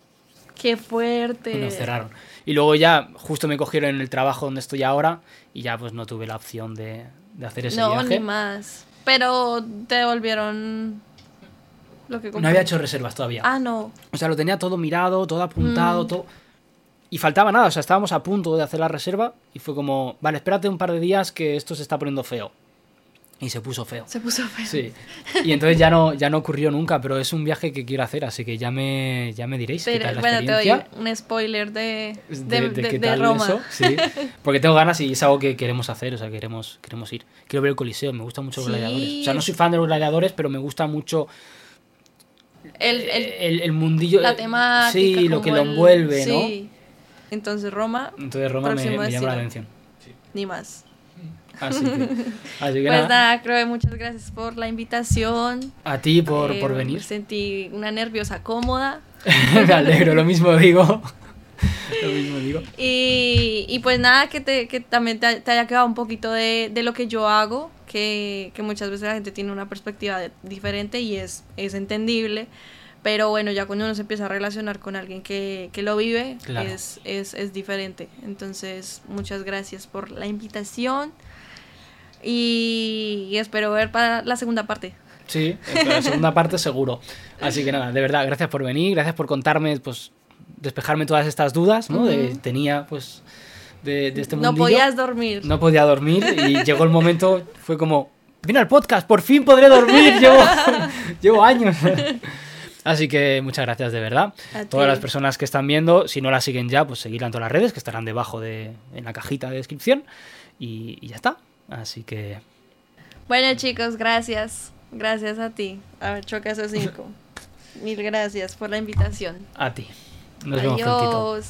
Qué fuerte. y nos cerraron. Y luego ya justo me cogieron en el trabajo donde estoy ahora y ya pues no tuve la opción de, de hacer ese no, viaje. ni más. Pero te devolvieron lo que No había hecho reservas todavía. Ah, no. O sea, lo tenía todo mirado, todo apuntado, Mm. todo. Y faltaba nada, o sea, estábamos a punto de hacer la reserva y fue como, vale, espérate un par de días que esto se está poniendo feo. Y se puso feo. Se puso feo. Sí. Y entonces ya no, ya no ocurrió nunca, pero es un viaje que quiero hacer, así que ya me, ya me diréis qué tal la bueno, te doy experiencia. un spoiler de, de, de, qué de tal Roma. eso, sí. *laughs* Porque tengo ganas y es algo que queremos hacer, o sea, queremos, queremos ir. Quiero ver el Coliseo, me gustan mucho los Sí. gladiadores. O sea, no soy fan de los gladiadores, pero me gusta mucho El, el- el, el mundillo. la eh, temática. Sí, lo que lo el- envuelve, ¿no? sí. Entonces, Roma, Entonces Roma me, llama la atención. ni más. Así que, así que Pues nada, nada, Chloe, muchas gracias por la invitación. a ti por, Eh, por venir. Sentí una nerviosa cómoda. *laughs* me alegro, lo mismo digo. *laughs* lo mismo digo. Y, y pues nada, que, te, que también te, te haya quedado un poquito de, de lo que yo hago, que, que muchas veces la gente tiene una perspectiva de- diferente y es, es entendible. Pero bueno, ya cuando uno se empieza a relacionar con alguien que, que lo vive, Claro. es, es, es diferente. Entonces, muchas gracias por la invitación y, y espero ver para la segunda parte. Sí, en la segunda parte seguro. Así que nada, de verdad, gracias por venir, gracias por contarme, pues, despejarme todas estas dudas, ¿no? De- Ujú. tenía, pues, de, de este No mundillo. podías dormir. No podía dormir y llegó el momento, fue como, vine al podcast, por fin podré dormir, llevo, *laughs* llevo años. Así que muchas gracias de verdad. A Todas ti. las personas que están viendo, si no la siguen ya, pues seguirla en todas las redes, que estarán debajo de, en la cajita de descripción. Y, y ya está. Así que Bueno, chicos, gracias. Gracias a ti. A ver, choca esos cinco. *laughs* Mil gracias por la invitación. a ti. Nos vemos prontito. Adiós.